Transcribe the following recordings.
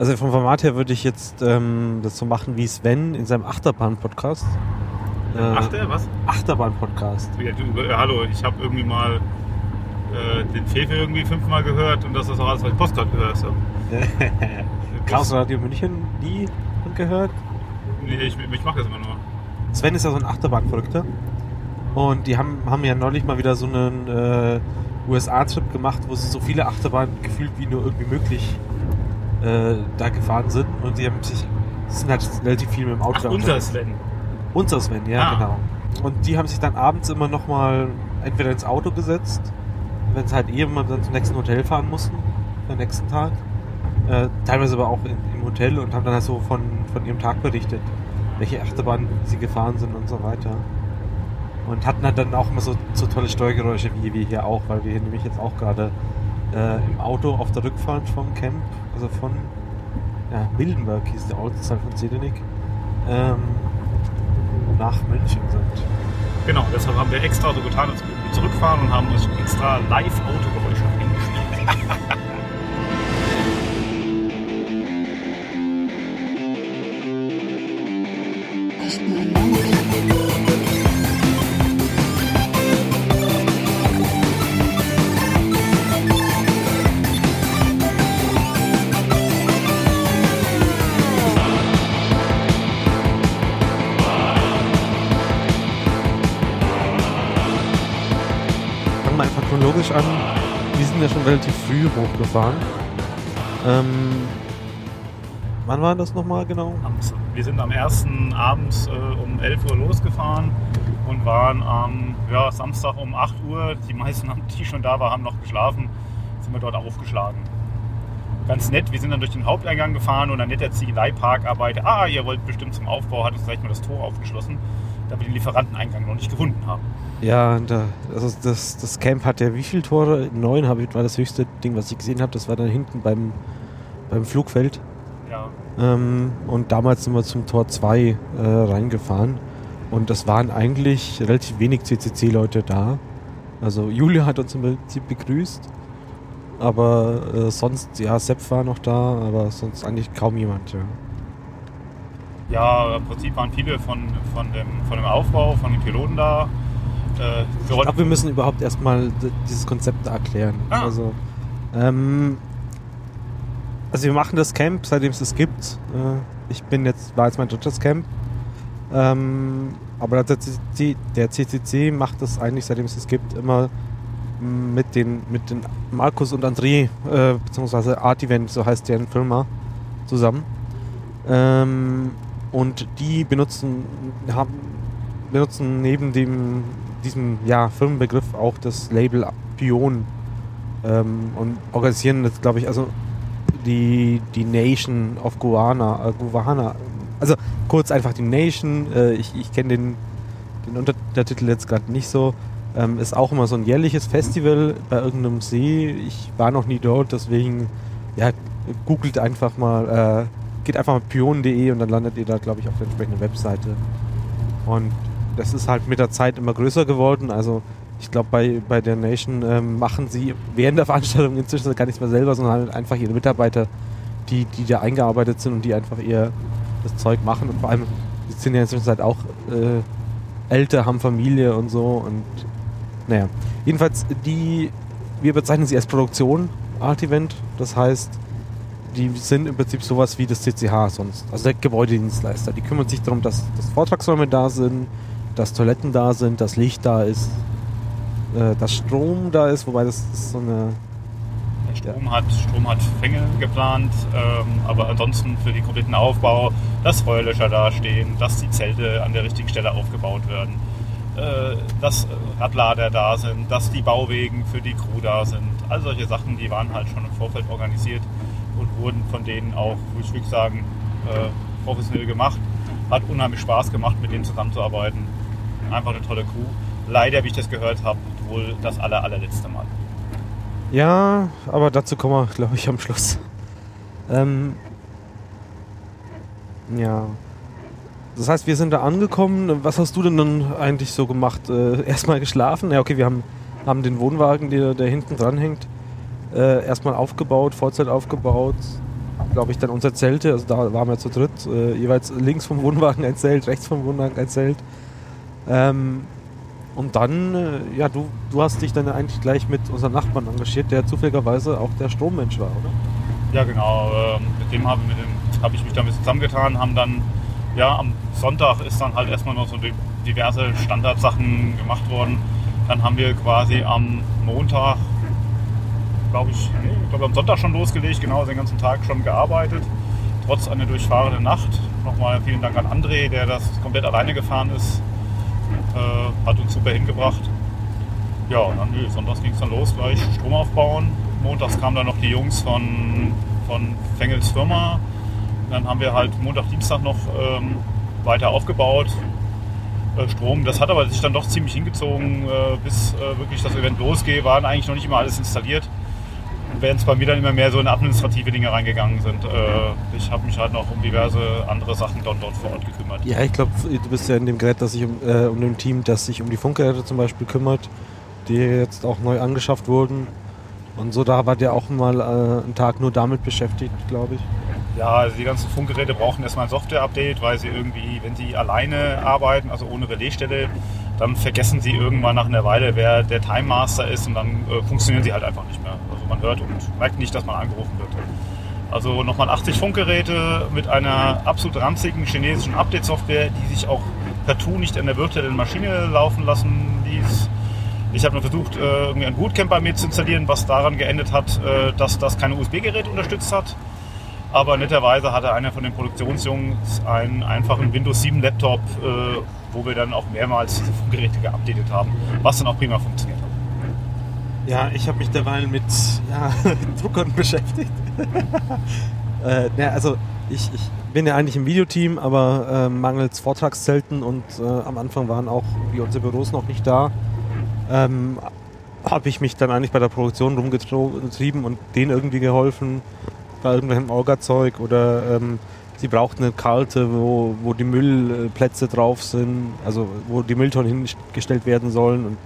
Also vom Format her würde ich jetzt ähm, das so machen wie Sven in seinem Achterbahn-Podcast. Äh, Achter, was? Achterbahn-Podcast. Ja, du, äh, hallo, ich habe irgendwie mal äh, den Fefe irgendwie fünfmal gehört und das ist auch alles, was ich Postcard gehört habe. Chaos Radio München, die gehört? Nee, ich, ich mache das immer nur. Sven ist ja so ein Achterbahnverrückter. Und die haben, haben ja neulich mal wieder so einen äh, USA-Trip gemacht, wo sie so viele Achterbahnen gefühlt wie nur irgendwie möglich äh, da gefahren sind. Und die haben sich, sind halt relativ viel mit dem Auto Ach, unser Sven. Unser Sven, ja, ah. genau. Und die haben sich dann abends immer nochmal entweder ins Auto gesetzt, wenn es halt eh immer dann zum nächsten Hotel fahren mussten, am nächsten Tag. Äh, teilweise aber auch in, im Hotel und haben dann halt so von, von ihrem Tag berichtet, welche Achterbahn sie gefahren sind und so weiter. Und hatten halt dann auch immer so, so tolle Steuergeräusche wie wir hier auch, weil wir hier nämlich jetzt auch gerade äh, im Auto auf der Rückfahrt vom Camp, also von ja, Mildenberg hieß der Ortsteil von Zelenik, ähm, nach München sind. Genau, deshalb haben wir extra so getan, als wir zurückfahren und haben uns extra Live-Autogeräusche eingespielt. hochgefahren. Ähm, wann war das nochmal genau? Wir sind am ersten abends äh, um 11 Uhr losgefahren und waren am ja, Samstag um 8 Uhr. Die meisten, die schon da waren, haben noch geschlafen. Sind wir dort aufgeschlagen. Ganz nett, wir sind dann durch den Haupteingang gefahren und dann nett der Ziegeleipark Ah, ihr wollt bestimmt zum Aufbau, hat uns gleich mal das Tor aufgeschlossen, da wir den Lieferanteneingang noch nicht gefunden haben. Ja, da, also das, das Camp hat ja wie viele Tore? Neun war das höchste Ding, was ich gesehen habe. Das war dann hinten beim, beim Flugfeld. Ja. Ähm, und damals sind wir zum Tor 2 äh, reingefahren. Und das waren eigentlich relativ wenig CCC-Leute da. Also Julia hat uns im Prinzip begrüßt. Aber äh, sonst, ja, Sepp war noch da, aber sonst eigentlich kaum jemand, ja. Ja, im Prinzip waren viele von, von, dem, von dem Aufbau, von den Piloten da. Äh, ich glaube, wir müssen überhaupt erstmal dieses Konzept erklären. Ah. Also, ähm, also wir machen das Camp, seitdem es es gibt. Äh, ich bin jetzt, war jetzt mein drittes Camp. Ähm, aber der CCC, der CCC macht das eigentlich, seitdem es es gibt, immer mit den, mit den Markus und André, äh, beziehungsweise Art Event, so heißt deren Firma, zusammen. Ähm, und die benutzen, haben, benutzen neben dem diesem ja, Firmenbegriff auch das Label Pion ähm, und organisieren jetzt, glaube ich, also die, die Nation of Guana, äh, Guana. Also kurz einfach die Nation. Äh, ich ich kenne den, den Untertitel jetzt gerade nicht so. Ähm, ist auch immer so ein jährliches Festival bei irgendeinem See. Ich war noch nie dort, deswegen ja, googelt einfach mal, äh, geht einfach mal pion.de und dann landet ihr da, glaube ich, auf der entsprechenden Webseite. Und das ist halt mit der Zeit immer größer geworden. Also ich glaube, bei, bei der Nation ähm, machen sie während der Veranstaltung inzwischen gar nichts mehr selber, sondern halt einfach ihre Mitarbeiter, die, die da eingearbeitet sind und die einfach eher das Zeug machen. Und vor allem, die sind ja inzwischen halt auch äh, älter, haben Familie und so. Und naja, jedenfalls, die, wir bezeichnen sie als Produktion, Art Event. Das heißt, die sind im Prinzip sowas wie das CCH sonst. Also der Gebäudedienstleister. Die kümmern sich darum, dass, dass Vortragsräume da sind, dass Toiletten da sind, dass Licht da ist, äh, dass Strom da ist, wobei das ist so eine. Strom hat, Strom hat Fänge geplant, ähm, aber ansonsten für den kompletten Aufbau, dass Feuerlöscher da stehen, dass die Zelte an der richtigen Stelle aufgebaut werden, äh, dass Radlader da sind, dass die Bauwegen für die Crew da sind. All solche Sachen, die waren halt schon im Vorfeld organisiert und wurden von denen auch, würde ich wirklich sagen, äh, professionell gemacht. Hat unheimlich Spaß gemacht, mit denen zusammenzuarbeiten einfach eine tolle Crew. Leider, wie ich das gehört habe, wohl das aller, allerletzte Mal. Ja, aber dazu kommen wir, glaube ich, am Schluss. Ähm, ja. Das heißt, wir sind da angekommen. Was hast du denn dann eigentlich so gemacht? Äh, erstmal geschlafen? Ja, okay, wir haben, haben den Wohnwagen, der, der hinten dran hängt, äh, erstmal aufgebaut, Vollzeit aufgebaut. glaube ich, dann unsere Zelte. Also da waren wir zu dritt. Äh, jeweils links vom Wohnwagen ein Zelt, rechts vom Wohnwagen ein Zelt. Ähm, und dann, äh, ja, du, du hast dich dann eigentlich gleich mit unserem Nachbarn engagiert, der zufälligerweise auch der Strommensch war, oder? Ja, genau. Ähm, mit dem habe hab ich mich damit zusammengetan, haben dann, ja, am Sonntag ist dann halt erstmal noch so diverse Standardsachen gemacht worden. Dann haben wir quasi am Montag, glaube ich, ich glaube am Sonntag schon losgelegt, genau den ganzen Tag schon gearbeitet, trotz einer durchfahrenden Nacht. Nochmal vielen Dank an André, der das komplett alleine gefahren ist. Äh, hat uns super hingebracht. Ja, und dann, nee, sonntags ging es dann los, gleich Strom aufbauen. Montags kamen dann noch die Jungs von, von Fengels Firma. Dann haben wir halt Montag, Dienstag noch ähm, weiter aufgebaut. Äh, Strom, das hat aber sich dann doch ziemlich hingezogen, äh, bis äh, wirklich das Event losgeht, waren eigentlich noch nicht immer alles installiert. Während es bei mir dann immer mehr so in administrative Dinge reingegangen sind. Äh, ich habe mich halt noch um diverse andere Sachen dort, dort vor Ort gekümmert. Ja, ich glaube, du bist ja in dem Gerät, das sich um, äh, um dem Team, das sich um die Funkgeräte zum Beispiel kümmert, die jetzt auch neu angeschafft wurden. Und so, da war der auch mal äh, einen Tag nur damit beschäftigt, glaube ich. Ja, also die ganzen Funkgeräte brauchen erstmal ein Software-Update, weil sie irgendwie, wenn sie alleine arbeiten, also ohne Relaisstelle, dann vergessen sie irgendwann nach einer Weile, wer der Time Master ist und dann äh, funktionieren sie halt einfach nicht mehr. Also man hört und merkt nicht, dass man angerufen wird. Also nochmal 80 Funkgeräte mit einer absolut ranzigen chinesischen Update-Software, die sich auch partout nicht an der virtuellen Maschine laufen lassen ließ. Ich habe nur versucht, äh, irgendwie ein Bootcamp bei mir zu installieren, was daran geendet hat, äh, dass das keine USB-Geräte unterstützt hat. Aber netterweise hatte einer von den Produktionsjungs einen einfachen Windows 7 Laptop, äh, wo wir dann auch mehrmals diese Funkgeräte geupdatet haben, was dann auch prima funktioniert hat. Ja, ich habe mich derweil mit ja, Druckern beschäftigt. äh, na, also ich, ich, bin ja eigentlich im Videoteam, aber äh, mangels Vortragszelten und äh, am Anfang waren auch wie unsere Büros noch nicht da, ähm, habe ich mich dann eigentlich bei der Produktion rumgetrieben und denen irgendwie geholfen bei irgendwelchem Orga-Zeug oder ähm, sie braucht eine Karte, wo, wo die Müllplätze drauf sind, also wo die Mülltonnen hingestellt werden sollen und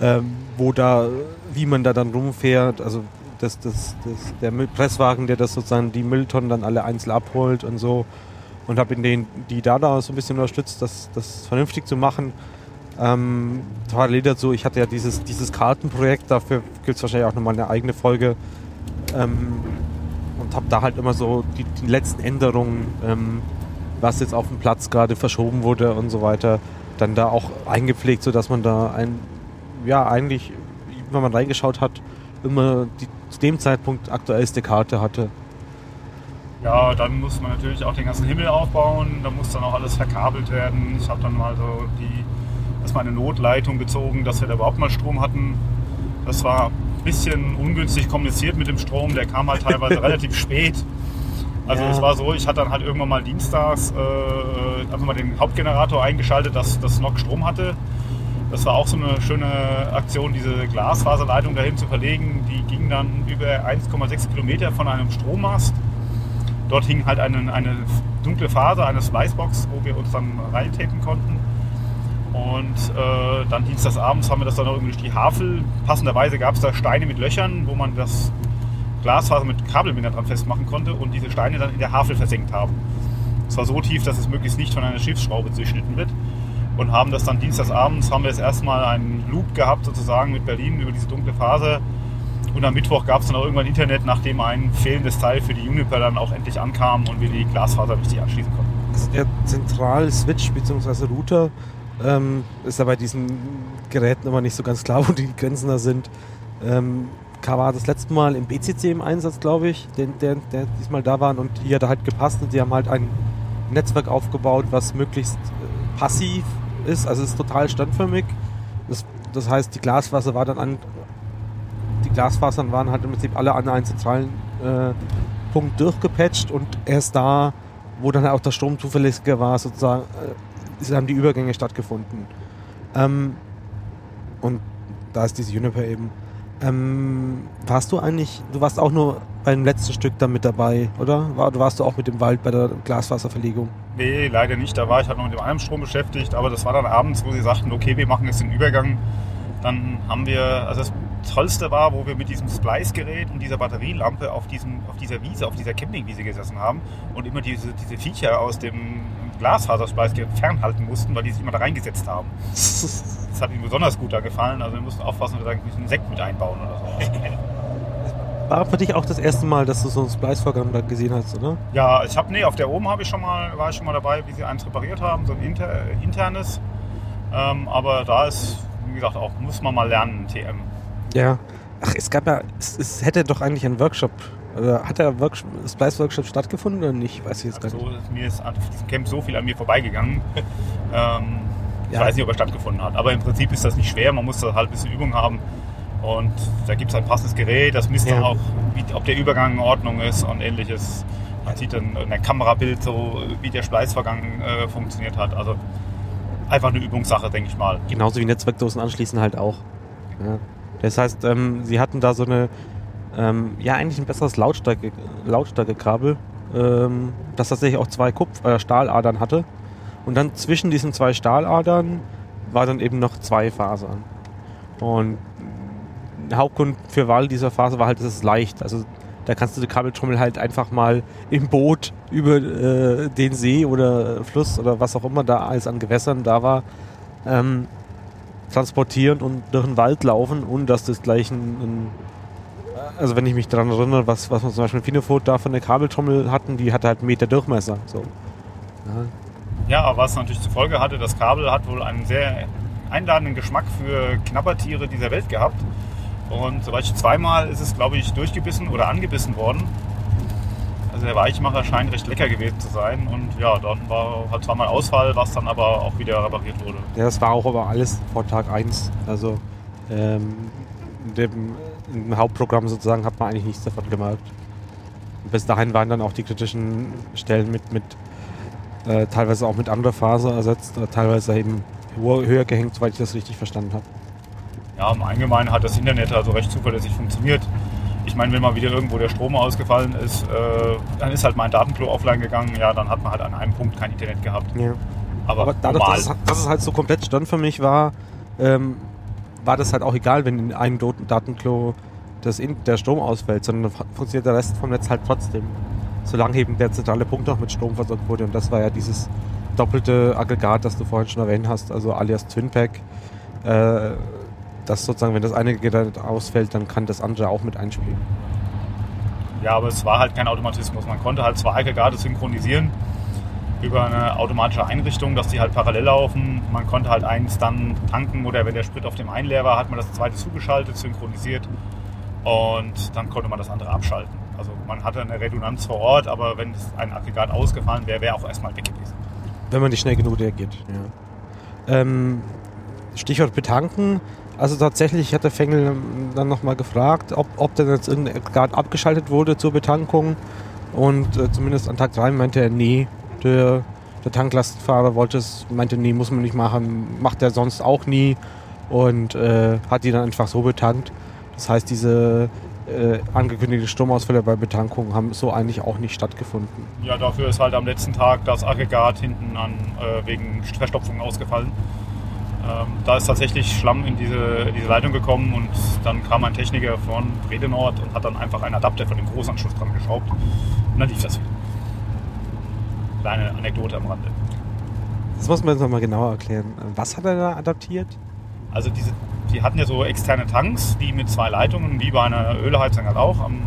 ähm, wo da, wie man da dann rumfährt, also das, das, das, der Presswagen, der das sozusagen die Mülltonnen dann alle einzeln abholt und so und habe den, die da da so ein bisschen unterstützt, das, das vernünftig zu machen. Ähm, parallel dazu, ich hatte ja dieses, dieses Kartenprojekt, dafür gibt es wahrscheinlich auch nochmal eine eigene Folge. Ähm, und habe da halt immer so die, die letzten Änderungen, ähm, was jetzt auf dem Platz gerade verschoben wurde und so weiter, dann da auch eingepflegt, sodass man da ein, ja, eigentlich, wenn man reingeschaut hat, immer die zu dem Zeitpunkt aktuellste Karte hatte. Ja, dann muss man natürlich auch den ganzen Himmel aufbauen, da muss dann auch alles verkabelt werden. Ich habe dann mal so die, erstmal eine Notleitung gezogen, dass wir da überhaupt mal Strom hatten. Das war bisschen ungünstig kommuniziert mit dem Strom. Der kam halt teilweise relativ spät. Also ja. es war so, ich hatte dann halt irgendwann mal dienstags äh, einfach mal den Hauptgenerator eingeschaltet, dass das NOC Strom hatte. Das war auch so eine schöne Aktion, diese Glasfaserleitung dahin zu verlegen. Die ging dann über 1,6 Kilometer von einem Strommast. Dort hing halt eine, eine dunkle Faser, eine Spicebox, wo wir uns dann reintapen konnten. Und äh, dann dienstagsabends haben wir das dann noch irgendwie durch die Havel. Passenderweise gab es da Steine mit Löchern, wo man das Glasfaser mit Kabelbinder dran festmachen konnte und diese Steine dann in der Havel versenkt haben. Es war so tief, dass es möglichst nicht von einer Schiffsschraube durchschnitten wird. Und haben das dann dienstagsabends, haben wir jetzt erstmal einen Loop gehabt sozusagen mit Berlin über diese dunkle Phase. Und am Mittwoch gab es dann auch irgendwann Internet, nachdem ein fehlendes Teil für die Juniper dann auch endlich ankam und wir die Glasfaser richtig anschließen konnten. Also der Zentral-Switch bzw. Router ähm, ist ja bei diesen Geräten immer nicht so ganz klar, wo die Grenzen da sind. Ähm, war das letzte Mal im BCC im Einsatz, glaube ich, der, der, der diesmal da waren und die hat halt gepasst und die haben halt ein Netzwerk aufgebaut, was möglichst äh, passiv ist, also es ist total standförmig. Das, das heißt, die Glasfaser war dann an, die Glasfasern waren halt im Prinzip alle an einen zentralen äh, Punkt durchgepatcht und erst da, wo dann auch der Strom zuverlässiger war, sozusagen, äh, haben die Übergänge stattgefunden. Ähm, und da ist diese Juniper eben. Ähm, warst du eigentlich, du warst auch nur beim letzten Stück dann mit dabei, oder? War, warst du auch mit dem Wald bei der Glasfaserverlegung? Nee, leider nicht. Da war ich halt noch mit dem Einstrom beschäftigt, aber das war dann abends, wo sie sagten, okay, wir machen jetzt den Übergang. Dann haben wir, also das Tollste war, wo wir mit diesem Splice-Gerät und dieser Batterielampe auf, diesem, auf dieser Wiese, auf dieser Campingwiese gesessen haben und immer diese, diese Viecher aus dem Glasfasersplice fernhalten mussten, weil die sich immer da reingesetzt haben. Das hat ihnen besonders gut da gefallen. Also wir mussten aufpassen, dass wir da einen Sekt mit einbauen oder so. War für dich auch das erste Mal, dass du so ein Splice-Programm da gesehen hast, oder? Ja, ich habe, nee, auf der oben habe ich schon mal, war ich schon mal dabei, wie sie eins repariert haben, so ein inter, internes. Ähm, aber da ist, wie gesagt, auch muss man mal lernen, TM. Ja. Ach, es gab ja, es, es hätte doch eigentlich ein Workshop oder hat der Workshop, Splice Workshop stattgefunden oder nicht? Weiß ich jetzt also, gar nicht. Mir ist an diesem Camp so viel an mir vorbeigegangen. ähm, ich weiß nicht, ob er stattgefunden hat. Aber im Prinzip ist das nicht schwer. Man muss da halt ein bisschen Übung haben. Und da gibt es ein passendes Gerät. Das misst ja. dann auch, wie, ob der Übergang in Ordnung ist und ähnliches. Man sieht dann in der Kamerabild so, wie der Spleißvorgang äh, funktioniert hat. Also einfach eine Übungssache, denke ich mal. Genauso wie Netzwerkdosen anschließen halt auch. Ja. Das heißt, ähm, sie hatten da so eine, ähm, ja eigentlich ein besseres Lautstärke, Lautstärkekabel, ähm, das tatsächlich auch zwei Kupf äh, Stahladern hatte. Und dann zwischen diesen zwei Stahladern war dann eben noch zwei Fasern. Und der Hauptgrund für Wahl dieser Phase war halt, dass es leicht. Also da kannst du die Kabeltrommel halt einfach mal im Boot über äh, den See oder Fluss oder was auch immer da alles an Gewässern da war, ähm, transportieren und durch den Wald laufen, ohne dass das gleich ein, ein also wenn ich mich daran erinnere, was, was wir zum Beispiel in Finefot da von der Kabeltrommel hatten, die hatte halt einen Meter Durchmesser. So. Ja. ja, aber was natürlich zur Folge hatte, das Kabel hat wohl einen sehr einladenden Geschmack für Knabbertiere dieser Welt gehabt. Und soweit ich zweimal ist es, glaube ich, durchgebissen oder angebissen worden. Also der Weichmacher scheint recht lecker gewesen zu sein. Und ja, dann war halt zweimal Ausfall, was dann aber auch wieder repariert wurde. Ja, das war auch aber alles vor Tag 1. Also ähm, dem, im Hauptprogramm sozusagen hat man eigentlich nichts davon gemerkt. bis dahin waren dann auch die kritischen Stellen mit, mit äh, teilweise auch mit anderer Phase ersetzt, teilweise eben höher gehängt, soweit ich das richtig verstanden habe ja, im Allgemeinen hat das Internet also recht zuverlässig funktioniert. Ich meine, wenn mal wieder irgendwo der Strom ausgefallen ist, äh, dann ist halt mein Datenklo offline gegangen. Ja, dann hat man halt an einem Punkt kein Internet gehabt. Ja. Aber, Aber dadurch, dass es, dass es, halt so komplett stand für mich war, ähm, war das halt auch egal, wenn in einem Datenklo das in, der Strom ausfällt, sondern funktioniert der Rest vom Netz halt trotzdem. Solange eben der zentrale Punkt noch mit Strom versorgt wurde. Und das war ja dieses doppelte Aggregat, das du vorhin schon erwähnt hast, also alias Twinpack. Äh, dass sozusagen, wenn das eine Gerät ausfällt, dann kann das andere auch mit einspielen. Ja, aber es war halt kein Automatismus. Man konnte halt zwei Aggregate synchronisieren über eine automatische Einrichtung, dass die halt parallel laufen. Man konnte halt eins dann tanken oder wenn der Sprit auf dem einen leer war, hat man das zweite zugeschaltet, synchronisiert und dann konnte man das andere abschalten. Also man hatte eine Redundanz vor Ort, aber wenn ein Aggregat ausgefallen wäre, wäre auch erstmal weg gewesen. Wenn man nicht schnell genug reagiert, ja. Ähm, Stichwort betanken. Also tatsächlich hat der Fengel dann nochmal gefragt, ob, ob denn jetzt irgendein Grad abgeschaltet wurde zur Betankung. Und äh, zumindest an Tag 3 meinte er, nee, der, der Tanklastfahrer wollte es, meinte, nee, muss man nicht machen, macht er sonst auch nie. Und äh, hat die dann einfach so betankt. Das heißt, diese äh, angekündigte Stromausfälle bei Betankung haben so eigentlich auch nicht stattgefunden. Ja, dafür ist halt am letzten Tag das Aggregat hinten an äh, wegen Verstopfung ausgefallen. Ähm, da ist tatsächlich Schlamm in diese, diese Leitung gekommen und dann kam ein Techniker von Bredenort und hat dann einfach einen Adapter von dem Großanschluss dran geschraubt und dann lief das wieder. Kleine Anekdote am Rande. Das muss man jetzt nochmal genauer erklären. Was hat er da adaptiert? Also diese, die hatten ja so externe Tanks, die mit zwei Leitungen, wie bei einer Ölheizung halt auch, am,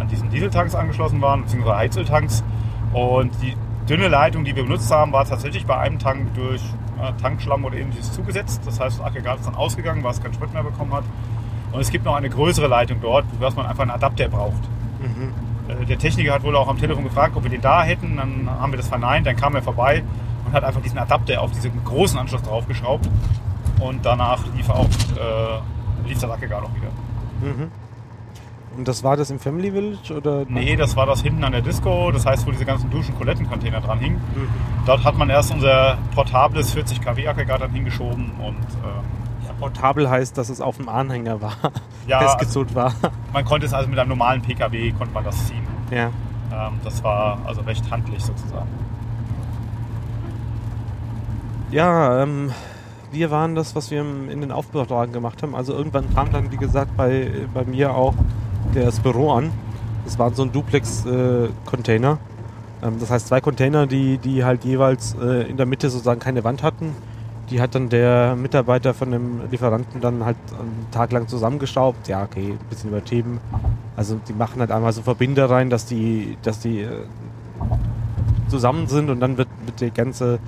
an diesen Dieseltanks angeschlossen waren, beziehungsweise Heizöltanks. Und die dünne Leitung, die wir benutzt haben, war tatsächlich bei einem Tank durch äh, Tankschlamm oder ähnliches zugesetzt. Das heißt, das Aggregat ist dann ausgegangen, weil es keinen Sprit mehr bekommen hat. Und es gibt noch eine größere Leitung dort, wo man einfach einen Adapter braucht. Mhm. Der Techniker hat wohl auch am Telefon gefragt, ob wir den da hätten. Dann haben wir das verneint. Dann kam er vorbei und hat einfach diesen Adapter auf diesen großen Anschluss draufgeschraubt. Und danach lief, auch, äh, lief das Aggregat auch wieder. Mhm. Und das war das im Family Village? Oder? Nee, das war das hinten an der Disco. Das heißt, wo diese ganzen Duschen- Toilettencontainer dran hingen. Mhm. Dort hat man erst unser portables 40 kW Aggregat dann hingeschoben und. Äh, portabel heißt, dass es auf dem Anhänger war. Ja, festgezogen war. Man konnte es also mit einem normalen PKW konnte man das ziehen. Ja. Ähm, das war also recht handlich sozusagen. Ja, ähm, wir waren das, was wir in den Aufbewahrungen gemacht haben. Also irgendwann kam dann, wie gesagt, bei, bei mir auch das Büro an. Das waren so ein Duplex-Container. Äh, ähm, das heißt zwei Container, die, die halt jeweils äh, in der Mitte sozusagen keine Wand hatten. Die hat dann der Mitarbeiter von dem Lieferanten dann halt einen Tag lang zusammengeschraubt. Ja, okay, ein bisschen übertrieben. Also die machen halt einmal so Verbinder rein, dass die, dass die äh, zusammen sind und dann wird, wird die ganze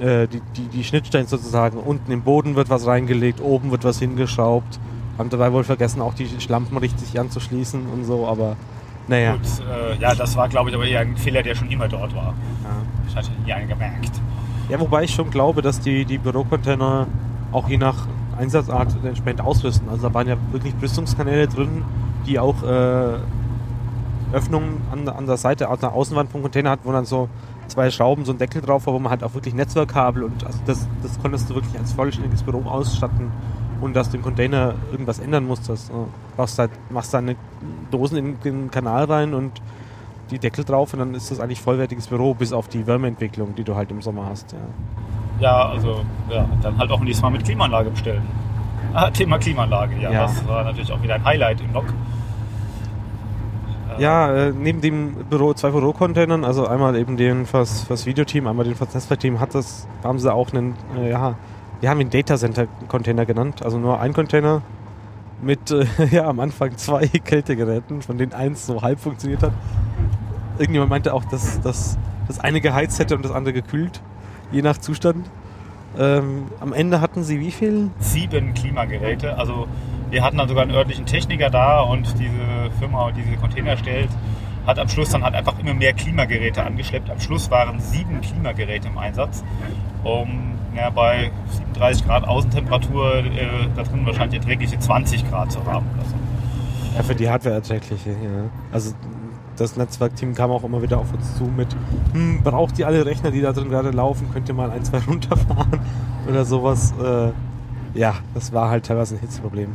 äh, die, die, die Schnittstellen sozusagen. Unten im Boden wird was reingelegt, oben wird was hingeschraubt. Haben dabei wohl vergessen, auch die Schlampen richtig anzuschließen und so, aber naja. Gut, äh, ja, das war, glaube ich, aber eher ein Fehler, der schon immer dort war. Ja. Ich hatte nie einen gemerkt. Ja, wobei ich schon glaube, dass die, die Bürocontainer auch je nach Einsatzart entsprechend ausrüsten. Also da waren ja wirklich Brüstungskanäle drin, die auch äh, Öffnungen an, an der Seite, an der Außenwand vom Container hat, wo dann so zwei Schrauben, so ein Deckel drauf war, wo man halt auch wirklich Netzwerkkabel und also das, das konntest du wirklich als vollständiges Büro ausstatten und dass du im Container irgendwas ändern musstest. Du halt, machst deine Dosen in den Kanal rein und die Deckel drauf und dann ist das eigentlich vollwertiges Büro, bis auf die Wärmeentwicklung, die du halt im Sommer hast. Ja, ja also ja, dann halt auch nächstes Mal mit Klimaanlage bestellen. Ah, Thema Klimaanlage, ja, ja, das war natürlich auch wieder ein Highlight im Lok. Ja, äh, neben dem Büro, zwei Bürocontainern, also einmal eben den fürs, fürs Videoteam, einmal den fürs Netzwerkteam, hat das, haben sie auch einen, äh, ja, wir haben ihn Data Center Container genannt, also nur ein Container mit, äh, ja, am Anfang zwei Kältegeräten, von denen eins so halb funktioniert hat. Irgendjemand meinte auch, dass, dass das eine geheizt hätte und das andere gekühlt, je nach Zustand. Ähm, am Ende hatten sie wie viel? Sieben Klimageräte, also wir hatten dann sogar einen örtlichen Techniker da und diese Firma, die diese Container stellt, hat am Schluss dann halt einfach immer mehr Klimageräte angeschleppt. Am Schluss waren sieben Klimageräte im Einsatz, um ja, bei 37 Grad Außentemperatur äh, da drin wahrscheinlich erträgliche 20 Grad zu haben. Also. Ja, für die Hardware erträgliche, ja. Also das Netzwerkteam kam auch immer wieder auf uns zu mit, hm, braucht ihr alle Rechner, die da drin gerade laufen, könnt ihr mal ein, zwei runterfahren oder sowas. Äh, ja, das war halt teilweise ein Hitzeproblem.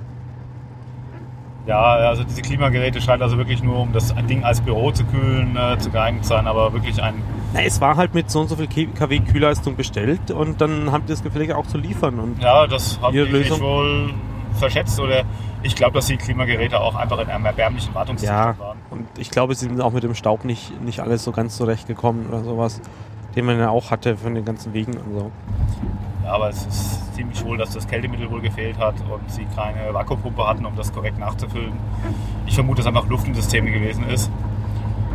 Ja, also diese Klimageräte scheinen also wirklich nur, um das Ding als Büro zu kühlen, äh, zu geeignet sein, aber wirklich ein. Na, es war halt mit so und so viel kW Kühlleistung bestellt und dann haben die das Gepflege auch zu liefern. Und ja, das haben die Lösung wohl verschätzt oder ich glaube, dass die Klimageräte auch einfach in einem erbärmlichen Wartungszustand ja, waren. Und ich glaube, sie sind auch mit dem Staub nicht, nicht alles so ganz zurechtgekommen oder sowas, den man ja auch hatte von den ganzen Wegen und so. Ja, aber es ist ziemlich wohl, dass das Kältemittel wohl gefehlt hat und sie keine Vakuumpumpe hatten, um das korrekt nachzufüllen. Ich vermute, dass einfach Luft im System gewesen ist.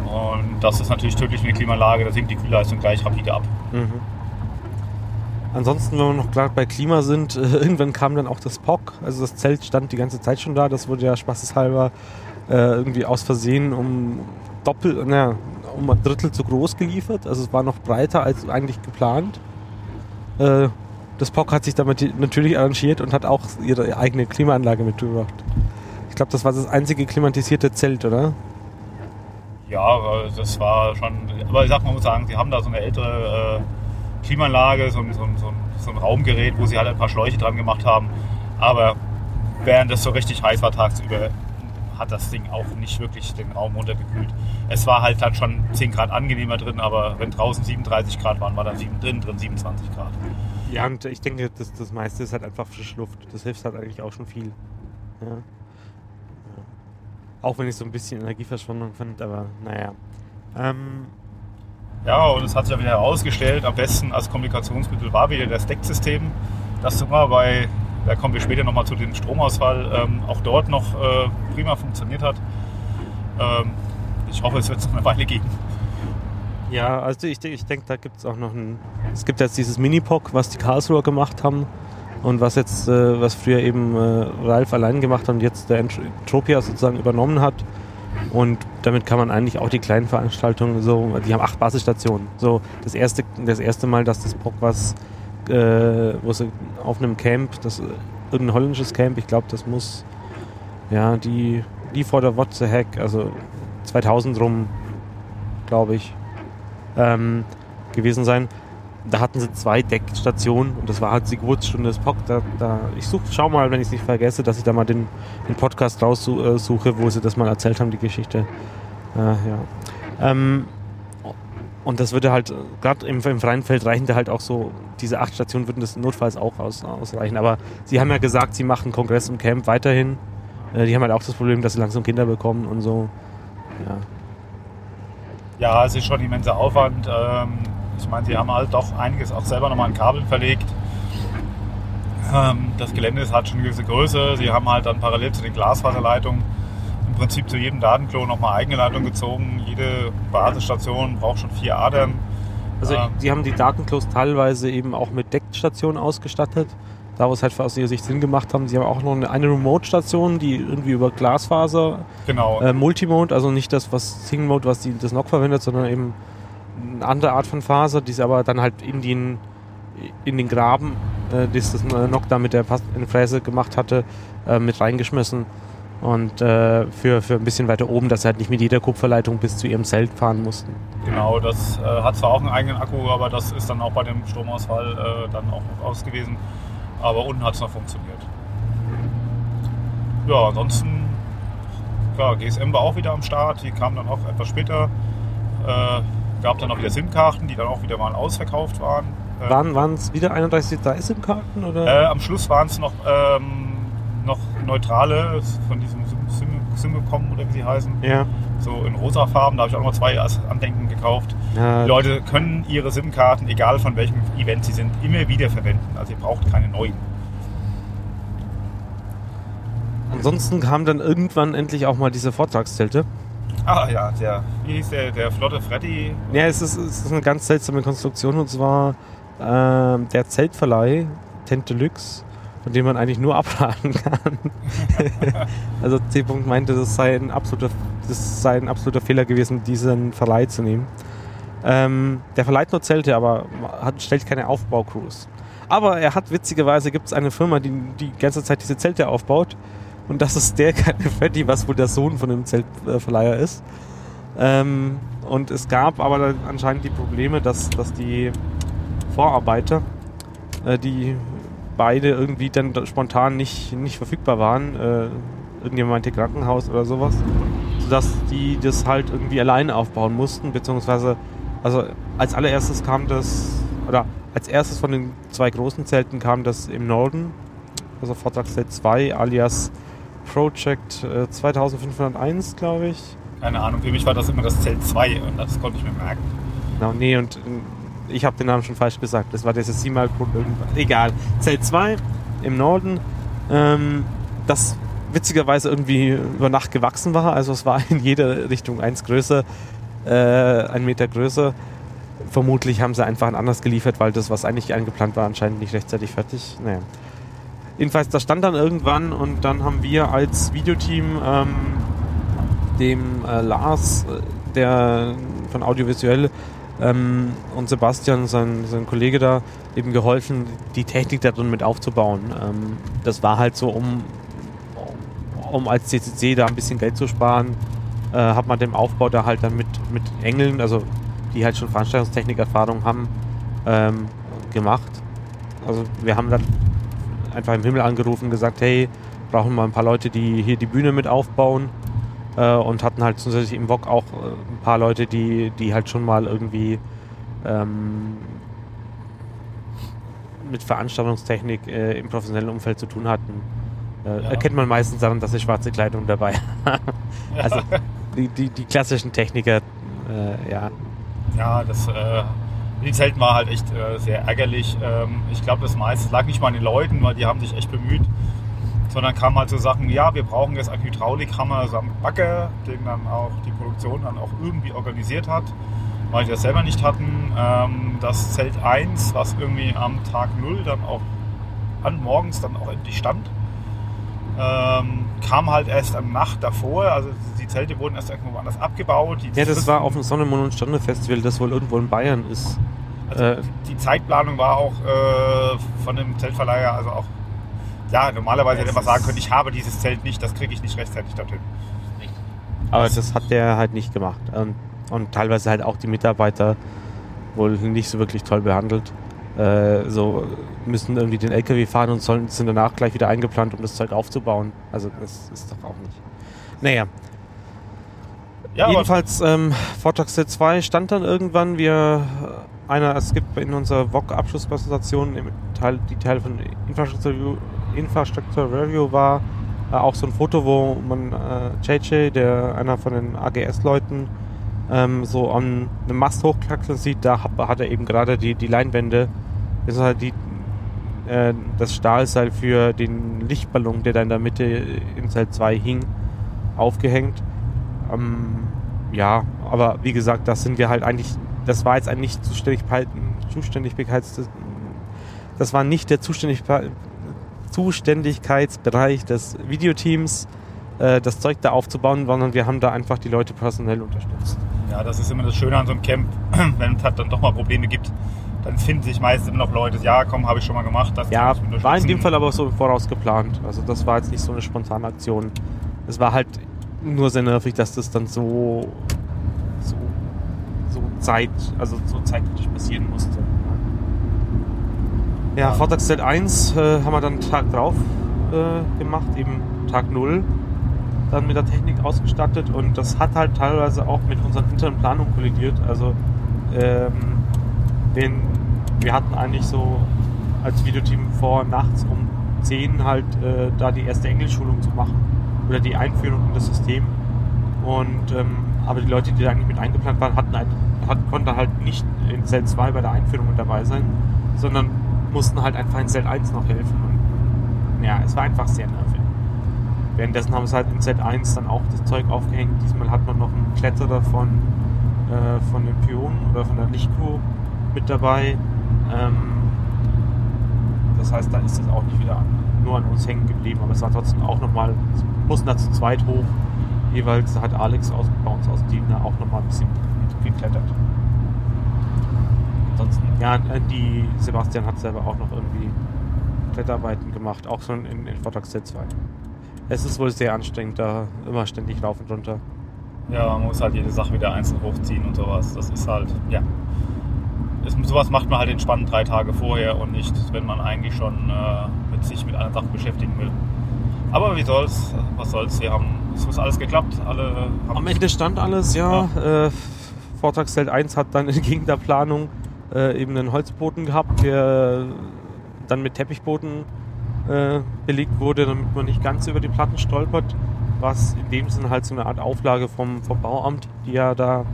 Und das ist natürlich tödlich für eine Klimaanlage, da sinkt die Kühlleistung gleich rapide ab. Mhm. Ansonsten, wenn wir noch gerade bei Klima sind, äh, irgendwann kam dann auch das POC. Also das Zelt stand die ganze Zeit schon da. Das wurde ja spaßeshalber äh, irgendwie aus Versehen um doppelt, naja, um ein Drittel zu groß geliefert. Also es war noch breiter als eigentlich geplant. Äh, das POC hat sich damit natürlich arrangiert und hat auch ihre eigene Klimaanlage mitgebracht. Ich glaube, das war das einzige klimatisierte Zelt, oder? Ja, das war schon. Aber ich sag, man muss sagen, sie haben da so eine ältere äh, Klimaanlage, so ein, so, ein, so ein, Raumgerät, wo sie halt ein paar Schläuche dran gemacht haben. Aber während es so richtig heiß war tagsüber, hat das Ding auch nicht wirklich den Raum runtergekühlt. Es war halt dann schon 10 Grad angenehmer drin, aber wenn draußen 37 Grad waren, war dann 7 drin, drin 27 Grad. Ja, und ich denke, das, das meiste ist halt einfach frische Luft. Das hilft halt eigentlich auch schon viel. Ja. Auch wenn ich so ein bisschen Energieverschwendung finde, aber naja. Ähm, ja, und es hat sich ja wieder herausgestellt, am besten als Kommunikationsmittel war wieder das Decksystem, das sogar bei, da kommen wir später nochmal zu dem Stromausfall, ähm, auch dort noch äh, prima funktioniert hat. Ähm, ich hoffe, es wird es noch eine Weile geben. Ja, also ich, ich denke, da gibt es auch noch ein. Es gibt jetzt dieses Mini-POC, was die Karlsruher gemacht haben und was jetzt, äh, was früher eben äh, Ralf allein gemacht hat und jetzt der Entropia sozusagen übernommen hat. Und damit kann man eigentlich auch die kleinen Veranstaltungen so, die haben acht Basisstationen. So das erste, das erste Mal, dass das POC was, äh, wo sie auf einem Camp, das irgendein holländisches Camp, ich glaube, das muss ja die, die vor der Wotze Hack, also 2000 rum, glaube ich, ähm, gewesen sein. Da hatten sie zwei Deckstationen und das war halt die Geburtsstunde des POC. Da, da, ich such, schau mal, wenn ich es nicht vergesse, dass ich da mal den, den Podcast raussuche, wo sie das mal erzählt haben, die Geschichte. Äh, ja. Ähm, und das würde halt, gerade im, im, freien Feld reichen da halt auch so, diese acht Stationen würden das notfalls auch aus, ausreichen. Aber sie haben ja gesagt, sie machen Kongress und Camp weiterhin. Äh, die haben halt auch das Problem, dass sie langsam Kinder bekommen und so. Ja. Ja, es ist schon immenser Aufwand. Ähm, ich meine, sie haben halt doch einiges auch selber nochmal an Kabeln verlegt. Ähm, das Gelände ist halt schon eine gewisse Größe. Sie haben halt dann parallel zu den Glasfaserleitungen im Prinzip zu jedem Datenklo nochmal eigene Leitung gezogen. Jede Basisstation braucht schon vier Adern. Also die haben die Datenklos teilweise eben auch mit Deckstationen ausgestattet. Da, wo es halt aus ihrer Sicht Sinn gemacht haben. Sie haben auch noch eine, eine Remote-Station, die irgendwie über Glasfaser genau. äh, Multimode, also nicht das, was Single Mode, was die, das NOC verwendet, sondern eben eine andere Art von Faser, die sie aber dann halt in den, in den Graben, äh, das das NOC da mit der Fräse gemacht hatte, äh, mit reingeschmissen. Und äh, für, für ein bisschen weiter oben, dass sie halt nicht mit jeder Kupferleitung bis zu ihrem Zelt fahren mussten. Genau, das äh, hat zwar auch einen eigenen Akku, aber das ist dann auch bei dem Stromausfall äh, dann auch aus gewesen. Aber unten hat es noch funktioniert. Ja, ansonsten, klar, GSM war auch wieder am Start. Die kam dann auch etwas später. Gab dann auch wieder SIM-Karten, die dann auch wieder mal ausverkauft waren. Äh, waren es wieder 31 SIM-Karten? Äh, am Schluss waren es noch, ähm, noch neutrale von diesem Simcom oder wie sie heißen. Ja. So in rosa Farben, da habe ich auch noch zwei Andenken gekauft. Ja. Die Leute können ihre SIM-Karten, egal von welchem Event sie sind, immer wieder verwenden. Also ihr braucht keine neuen. Ansonsten kamen dann irgendwann endlich auch mal diese Vortragszelte. Ah ja, der, wie hieß der, der flotte Freddy? Ja, es ist, es ist eine ganz seltsame Konstruktion und zwar äh, der Zeltverleih Tent Deluxe, von dem man eigentlich nur abraten kann. also C. -Punkt meinte, das sei, ein absoluter, das sei ein absoluter Fehler gewesen, diesen Verleih zu nehmen. Ähm, der verleiht nur Zelte, aber hat, stellt keine Aufbaucrews. Aber er hat witzigerweise gibt es eine Firma, die die ganze Zeit diese Zelte aufbaut und das ist der kleine Freddy, was wohl der Sohn von dem Zeltverleiher ist. Ähm, und es gab aber anscheinend die Probleme, dass, dass die Vorarbeiter, äh, die beide irgendwie dann spontan nicht, nicht verfügbar waren, äh, irgendjemand meinte Krankenhaus oder sowas, sodass die das halt irgendwie alleine aufbauen mussten, beziehungsweise, also als allererstes kam das, oder als erstes von den zwei großen Zelten kam das im Norden, also Vortragszelt 2 alias Project äh, 2501, glaube ich. Keine Ahnung, für mich war das immer das Zelt 2 und das konnte ich mir merken. Genau, nee, und äh, ich habe den Namen schon falsch gesagt. Das war das Simal irgendwas. Egal. Zelt 2 im Norden, ähm, das witzigerweise irgendwie über Nacht gewachsen war. Also es war in jeder Richtung eins größer, äh, ein Meter größer. Vermutlich haben sie einfach ein anderes geliefert, weil das, was eigentlich eingeplant war, anscheinend nicht rechtzeitig fertig. Naja. Jedenfalls, das stand dann irgendwann und dann haben wir als Videoteam ähm, dem äh, Lars, äh, der von Audiovisuell ähm, und Sebastian, sein, sein Kollege da, eben geholfen, die Technik da drin mit aufzubauen. Ähm, das war halt so, um, um als CCC da ein bisschen Geld zu sparen, äh, hat man den Aufbau da halt dann mit, mit Engeln, also die halt schon Veranstaltungstechnik-Erfahrung haben, ähm, gemacht. Also wir haben dann einfach im Himmel angerufen und gesagt, hey, brauchen wir ein paar Leute, die hier die Bühne mit aufbauen. Äh, und hatten halt zusätzlich im VOG auch äh, ein paar Leute, die, die halt schon mal irgendwie ähm, mit Veranstaltungstechnik äh, im professionellen Umfeld zu tun hatten. Äh, ja. Erkennt man meistens daran, dass sie schwarze Kleidung dabei haben. also die, die, die, klassischen Techniker, äh, ja. Ja, das äh, die Zelten war halt echt äh, sehr ärgerlich. Ähm, ich glaube, das meiste lag nicht mal an den Leuten, weil die haben sich echt bemüht. Sondern kamen halt so Sachen, ja, wir brauchen jetzt einen Hydraulikhammer samt Bagger, den dann auch die Produktion dann auch irgendwie organisiert hat, weil die das selber nicht hatten. Ähm, das Zelt 1, was irgendwie am Tag 0 dann auch an morgens dann auch endlich stand, ähm, kam halt erst am Nacht davor. Also die Zelte wurden erst irgendwo anders abgebaut. ja, das war auf dem Sonne, Mond und Stunde Festival, das wohl irgendwo in Bayern ist. Also äh, die Zeitplanung war auch äh, von dem Zeltverleiher, also auch, ja, normalerweise hätte man sagen können, ich habe dieses Zelt nicht, das kriege ich nicht rechtzeitig dorthin. Aber das hat der halt nicht gemacht. Und, und teilweise halt auch die Mitarbeiter wohl nicht so wirklich toll behandelt. Äh, so müssen irgendwie den LKW fahren und sollen, sind danach gleich wieder eingeplant, um das Zeug aufzubauen. Also das ist doch auch nicht. Naja. Ja, Jedenfalls, ähm, Vortrag 2 stand dann irgendwann. Wir, einer, es gibt in unserer VOG-Abschlusspräsentation, Teil, die Teil von Infrastructure Review, Infrastructure Review war, äh, auch so ein Foto, wo man äh, JJ, der einer von den AGS-Leuten, ähm, so an einem Mast hochkraxeln sieht. Da hat, er eben gerade die, die Leinwände, das halt die, äh, das Stahlseil für den Lichtballon, der da in der Mitte in Teil 2 hing, aufgehängt. Ähm, ja, aber wie gesagt, das sind wir halt eigentlich, das war jetzt eigentlich Zuständigkeit, Zuständigkeits, das war nicht der Zuständigkeit, Zuständigkeitsbereich des Videoteams, äh, das Zeug da aufzubauen, sondern wir haben da einfach die Leute personell unterstützt. Ja, das ist immer das Schöne an so einem Camp, wenn es halt dann doch mal Probleme gibt, dann finden sich meist immer noch Leute, ja, komm, habe ich schon mal gemacht. Das ja, war in dem Fall aber so voraus geplant. Also das war jetzt nicht so eine spontane Aktion. Es war halt nur sehr nervig, dass das dann so, so, so Zeit, also so zeitlich passieren musste. Ja, Vortagsset 1 äh, haben wir dann Tag drauf äh, gemacht, eben Tag 0, dann mit der Technik ausgestattet und das hat halt teilweise auch mit unseren internen Planungen kollidiert. Also ähm, den, wir hatten eigentlich so als Videoteam vor, nachts um 10 halt äh, da die erste Englischschulung zu machen oder die Einführung in das System. Und ähm, aber die Leute, die da eigentlich mit eingeplant waren, hatten ein, hat, konnten halt nicht in Cell 2 bei der Einführung mit dabei sein, sondern mussten halt einfach in Cell 1 noch helfen. Und ja, es war einfach sehr nervig. Währenddessen haben sie halt in Cell 1 dann auch das Zeug aufgehängt. Diesmal hat man noch einen Kletterer von, äh, von den Pionen oder von der Lichtcrew mit dabei. Ähm, das heißt, da ist es auch nicht wieder nur an uns hängen geblieben, aber es war trotzdem auch nochmal, mussten da zu zweit hoch. Jeweils hat Alex aus, bei uns aus da auch nochmal ein bisschen geklettert. Ansonsten, ja, die Sebastian hat selber auch noch irgendwie Kletterarbeiten gemacht, auch schon in, in Vortrag 2. Es ist wohl sehr anstrengend, da immer ständig rauf und runter. Ja, man muss halt jede Sache wieder einzeln hochziehen und sowas. Das ist halt, ja. Das, sowas macht man halt entspannt drei Tage vorher und nicht, wenn man eigentlich schon äh, mit sich mit einer Sache beschäftigen will. Aber wie soll's, was soll's, wir haben, es ist alles geklappt, alle Am Ende stand alles, ja. ja. Äh, Vortragszelt 1 hat dann entgegen der Planung äh, eben einen Holzboden gehabt, der dann mit Teppichboden äh, belegt wurde, damit man nicht ganz über die Platten stolpert, was in dem Sinne halt so eine Art Auflage vom, vom Bauamt, die ja da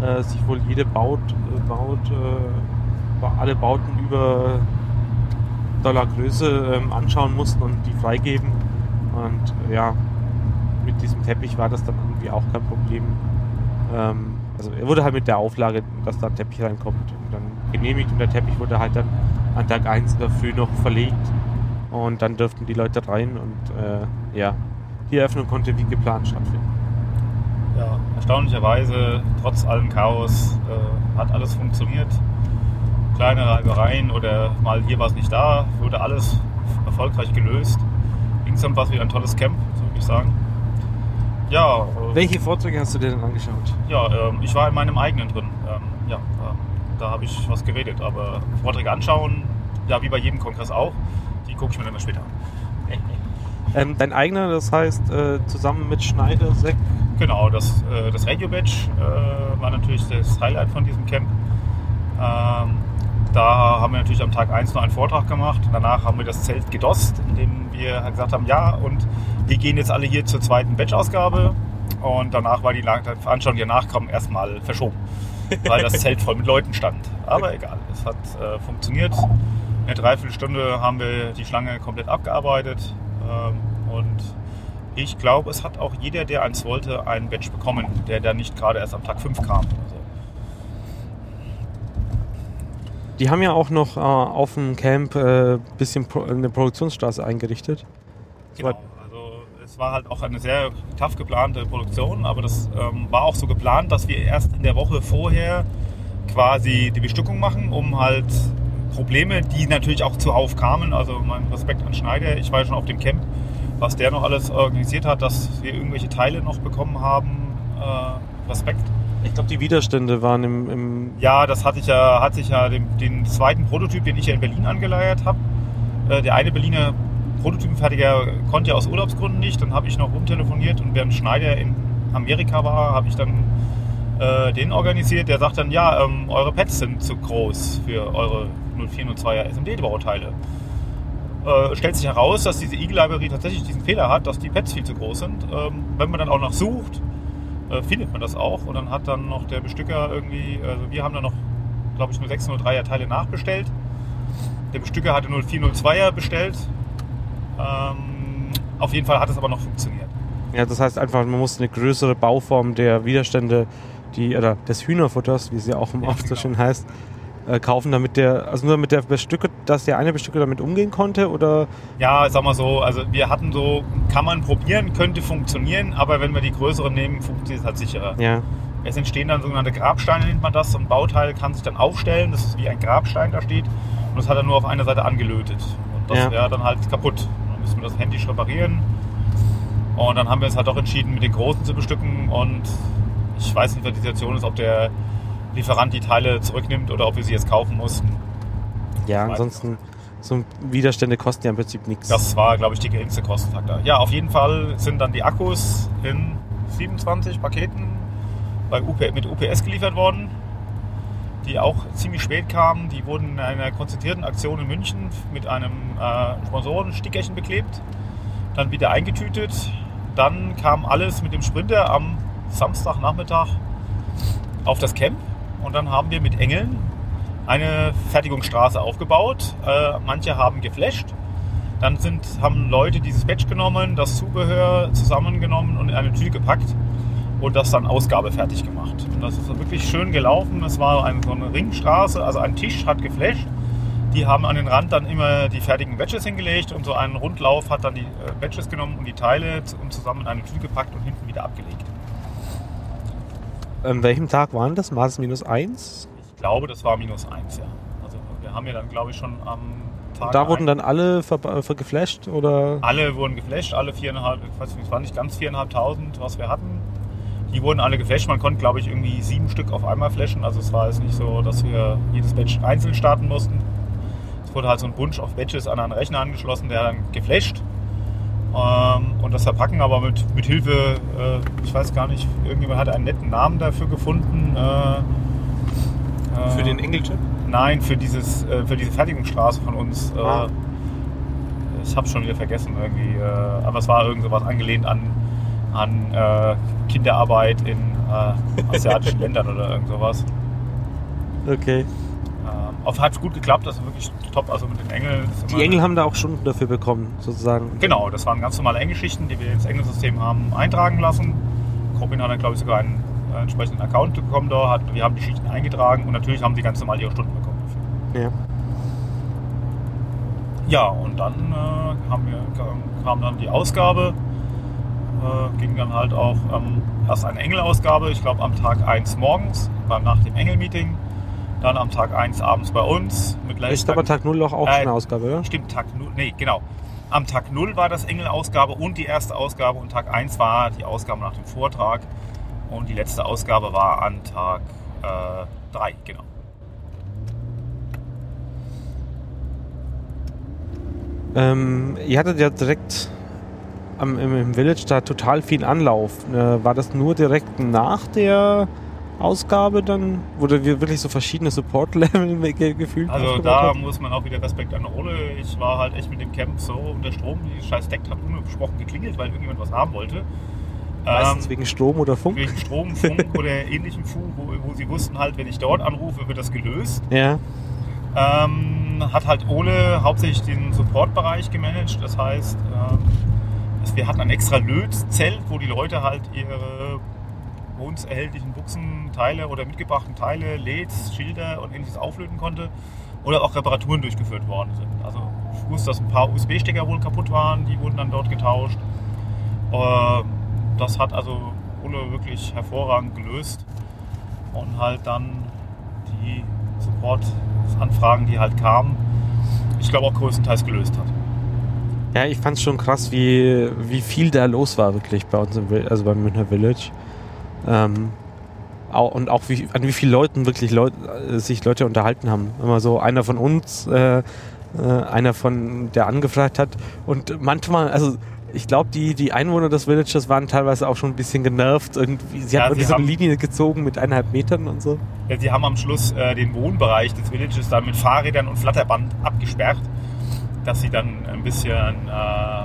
äh, sich wohl jede Baut, äh, Baut äh, alle Bauten über Dollar Größe ähm, anschauen mussten und die freigeben. Und ja, mit diesem Teppich war das dann irgendwie auch kein Problem. Ähm, also er wurde halt mit der Auflage, dass da ein Teppich reinkommt, dann genehmigt und der Teppich wurde halt dann an Tag 1 in der Früh noch verlegt und dann dürften die Leute rein und äh, ja, die Eröffnung konnte wie geplant stattfinden. Ja, erstaunlicherweise, trotz allem Chaos, äh, hat alles funktioniert. Kleine Reibereien oder mal hier war es nicht da, wurde alles erfolgreich gelöst. Insgesamt war es wieder ein tolles Camp, so würde ich sagen. Ja. Äh, Welche Vorträge hast du dir denn angeschaut? Ja, ähm, ich war in meinem eigenen drin. Ähm, ja, ähm, da habe ich was geredet. Aber Vorträge anschauen, ja, wie bei jedem Kongress auch, gucke ich mir dann mal später an. Ähm, dein eigener, das heißt äh, zusammen mit Schneider, Seck? Genau, das, äh, das Radio Badge äh, war natürlich das Highlight von diesem Camp. Ähm, da haben wir natürlich am Tag 1 noch einen Vortrag gemacht. Danach haben wir das Zelt gedost, indem wir gesagt haben, ja, und wir gehen jetzt alle hier zur zweiten Batch-Ausgabe. Und danach war die Veranstaltung, die danach kam, erstmal verschoben, weil das Zelt voll mit Leuten stand. Aber egal, es hat äh, funktioniert. In einer Dreiviertelstunde haben wir die Schlange komplett abgearbeitet. Ähm, und ich glaube, es hat auch jeder, der eins wollte, einen Badge bekommen, der dann nicht gerade erst am Tag 5 kam. Also Die haben ja auch noch äh, auf dem Camp äh, bisschen Pro eine Produktionsstraße eingerichtet. Genau, also es war halt auch eine sehr tough geplante Produktion, aber das ähm, war auch so geplant, dass wir erst in der Woche vorher quasi die Bestückung machen, um halt Probleme, die natürlich auch zuhauf kamen, also mein Respekt an Schneider, ich war ja schon auf dem Camp, was der noch alles organisiert hat, dass wir irgendwelche Teile noch bekommen haben, äh, Respekt. Ich glaube, die Widerstände waren im, im, Ja, das hatte ich ja, hatte ich ja den, den zweiten Prototyp, den ich ja in Berlin angeleiert habe. Äh, der eine Berliner Prototypenfertiger konnte ja aus Urlaubsgründen nicht. Dann habe ich noch rumtelefoniert und Bernd Schneider in Amerika war, habe ich dann äh, den organisiert. Der sagt dann, ja, ähm, eure Pads sind zu groß für eure 0402er SMD-Bauteile. Äh, stellt sich heraus, dass diese Eagle-Library tatsächlich diesen Fehler hat, dass die Pads viel zu groß sind. Ähm, wenn man dann auch noch sucht, äh, findet man das auch. Und dann hat dann noch der Bestücker irgendwie, also wir haben dann noch, glaube ich, nur 603er Teile nachbestellt. Der Bestücker hatte 0402er bestellt. Ähm, auf jeden Fall hat es aber noch funktioniert. Ja, das heißt einfach, man muss eine größere Bauform der Widerstände, die, oder des Hühnerfutters, wie es ja auch im Oft so genau. schön heißt, äh, kaufen, damit der, also nur damit der Bestücke, dass der eine Bestücke damit umgehen konnte oder? Ja, sag mal so, also wir hatten so, kann man probieren, könnte funktionieren, aber wenn wir die größeren nehmen, funktioniert es halt sicherer. Ja. Es entstehen dann sogenannte Grabsteine, nennt man das. So ein Bauteil kann sich dann aufstellen, das ist wie ein Grabstein da steht. Und das hat er nur auf einer Seite angelötet. Und das ja. wäre dann halt kaputt. Dann müssen wir das händisch reparieren. Und dann haben wir uns halt doch entschieden, mit den Großen zu bestücken. Und ich weiß nicht, was die Situation ist, ob der Lieferant die Teile zurücknimmt oder ob wir sie jetzt kaufen mussten. Ja, ansonsten so Widerstände kosten ja im Prinzip nichts. Das war, glaube ich, die geringste Kostenfaktor. Ja, auf jeden Fall sind dann die Akkus in 27 Paketen bei UP, mit UPS geliefert worden, die auch ziemlich spät kamen. Die wurden in einer konzentrierten Aktion in München mit einem äh, Sponsorenstickerchen beklebt, dann wieder eingetütet. Dann kam alles mit dem Sprinter am Samstagnachmittag auf das Camp und dann haben wir mit Engeln eine Fertigungsstraße aufgebaut. Äh, manche haben geflasht. Dann sind, haben Leute dieses Batch genommen, das Zubehör zusammengenommen und in eine Tüte gepackt und das dann ausgabefertig gemacht. Und das ist wirklich schön gelaufen. Es war eine, so eine Ringstraße, also ein Tisch hat geflasht. Die haben an den Rand dann immer die fertigen Batches hingelegt und so ein Rundlauf hat dann die äh, Batches genommen und die Teile und zusammen in eine Tüte gepackt und hinten wieder abgelegt. An welchem Tag waren das? War es minus 1? Ich glaube, das war minus 1, ja. Also wir haben ja dann, glaube ich, schon am Tag. Da wurden dann alle ver geflasht? Oder? Alle wurden geflasht, alle viereinhalb, ich weiß nicht, es waren nicht ganz viereinhalbtausend, was wir hatten. Die wurden alle geflasht. Man konnte, glaube ich, irgendwie sieben Stück auf einmal flashen. Also es war jetzt nicht so, dass wir jedes Batch einzeln starten mussten. Es wurde halt so ein Bunch auf Batches an einen Rechner angeschlossen, der dann geflasht und das Verpacken aber mit, mit Hilfe, äh, ich weiß gar nicht, irgendjemand hat einen netten Namen dafür gefunden. Äh, für den Engelchip? Nein, für, dieses, äh, für diese Fertigungsstraße von uns. Äh, ah. Ich habe schon wieder vergessen irgendwie. Äh, aber es war irgend sowas angelehnt an, an äh, Kinderarbeit in asiatischen Ländern oder irgend sowas. Okay. Auf hat es gut geklappt, also wirklich top, also mit den Engeln. Die Engel haben da auch Stunden dafür bekommen, sozusagen. Genau, das waren ganz normale Engelschichten, die wir ins Engelsystem haben eintragen lassen. Corbin hat dann, glaube ich, sogar einen äh, entsprechenden Account bekommen da, hat, wir haben die Schichten eingetragen und natürlich haben sie ganz normal ihre Stunden bekommen dafür. Ja. Ja, und dann äh, haben wir, kam dann die Ausgabe, äh, ging dann halt auch ähm, erst eine Engelausgabe, ich glaube am Tag 1 morgens, beim nach dem Engel-Meeting dann am Tag 1 abends bei uns. Mit Ist aber Tag 0 auch, auch äh, eine Ausgabe, oder? Stimmt, Tag 0. Nee, genau. Am Tag 0 war das Engel-Ausgabe und die erste Ausgabe und Tag 1 war die Ausgabe nach dem Vortrag. Und die letzte Ausgabe war an Tag 3, äh, genau. Ähm, ihr hattet ja direkt am, im, im, Village da total viel Anlauf. Äh, war das nur direkt nach der Ausgabe dann, wo wir wirklich so verschiedene Support-Level gefühlt Also da hat? muss man auch wieder Respekt an Rolle. Ich war halt echt mit dem Camp so unter Strom. Die scheiß Deck hat unbesprochen geklingelt, weil irgendjemand was haben wollte. Meistens ähm, wegen Strom oder Funk? Wegen Strom, Funk oder ähnlichem Funk, wo, wo, sie wussten halt, wenn ich dort anrufe, wird das gelöst. Ja. Ähm, hat halt Ole hauptsächlich den Support-Bereich gemanagt. Das heißt, ähm, wir hatten ein extra Lötzelt, wo die Leute halt ihre bei uns erhältlichen Buchsen, Teile oder mitgebrachten Teile, LEDs, Schilder und ähnliches auflöten konnte oder auch Reparaturen durchgeführt worden sind. Also ich wusste, dass ein paar USB-Stecker wohl kaputt waren, die wurden dann dort getauscht. Ähm, das hat also Ulle wirklich hervorragend gelöst und halt dann die Support-Anfragen, die halt kamen, ich glaube auch größtenteils gelöst hat. Ja, ich fand es schon krass, wie, wie viel da los war wirklich bei uns im, also beim Münchner Village. Ähm, und auch wie, an wie vielen Leuten wirklich Leut, äh, sich Leute unterhalten haben. Immer so einer von uns, äh, äh, einer von der angefragt hat. Und manchmal, also ich glaube, die, die Einwohner des Villages waren teilweise auch schon ein bisschen genervt. Irgendwie. Sie ja, haben irgendwie so eine Linie gezogen mit eineinhalb Metern und so. Ja, sie haben am Schluss äh, den Wohnbereich des Villages dann mit Fahrrädern und Flatterband abgesperrt, dass sie dann ein bisschen äh,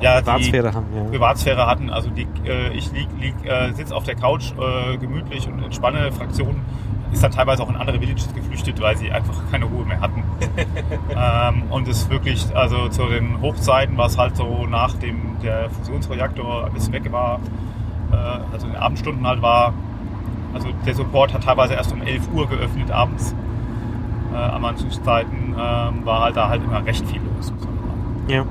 ja, Privatsphäre haben. Ja. Privatsphäre hatten. Also die, äh, ich lieg, lieg, äh, sitze auf der Couch äh, gemütlich und entspanne. Fraktion ist dann teilweise auch in andere Villages geflüchtet, weil sie einfach keine Ruhe mehr hatten. ähm, und es wirklich, also zu den Hochzeiten, was halt so nach dem der Fusionsreaktor ein bisschen weg war, äh, also in den Abendstunden halt war, also der Support hat teilweise erst um 11 Uhr geöffnet abends. Äh, an manchen Zeiten äh, war halt da halt immer recht viel los. Ja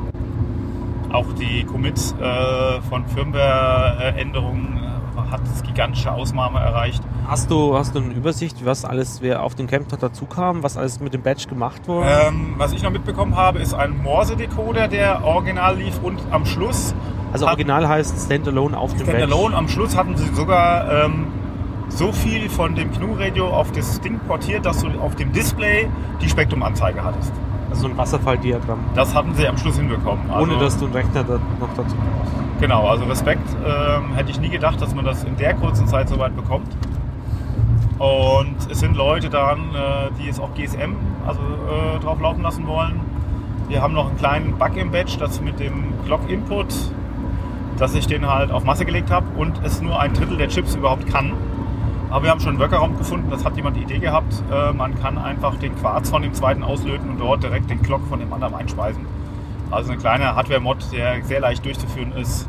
auch die Commits äh, von Firmware-Änderungen äh, hat das gigantische Ausmaße erreicht. Hast du, hast du eine Übersicht, was alles wer auf dem Camp dazu kam, was alles mit dem Badge gemacht wurde? Ähm, was ich noch mitbekommen habe, ist ein Morse-Decoder, der original lief und am Schluss. Also original heißt Standalone auf dem Standalone, Badge. Standalone, am Schluss hatten sie sogar ähm, so viel von dem GNU-Radio auf das Ding portiert, dass du auf dem Display die Spektrumanzeige hattest. Also ein Wasserfalldiagramm. Das hatten sie am Schluss hinbekommen. Also, Ohne dass du einen Rechner da noch dazu brauchst. Genau, also Respekt ähm, hätte ich nie gedacht, dass man das in der kurzen Zeit so weit bekommt. Und es sind Leute dann, äh, die es auch GSM also, äh, drauf laufen lassen wollen. Wir haben noch einen kleinen Bug im Badge, das mit dem Clock Input, dass ich den halt auf Masse gelegt habe und es nur ein Drittel der Chips überhaupt kann. Aber wir haben schon einen Workaround gefunden, das hat jemand die Idee gehabt. Äh, man kann einfach den Quarz von dem zweiten auslöten und dort direkt den Clock von dem anderen einspeisen. Also eine kleine Hardware-Mod, der sehr leicht durchzuführen ist.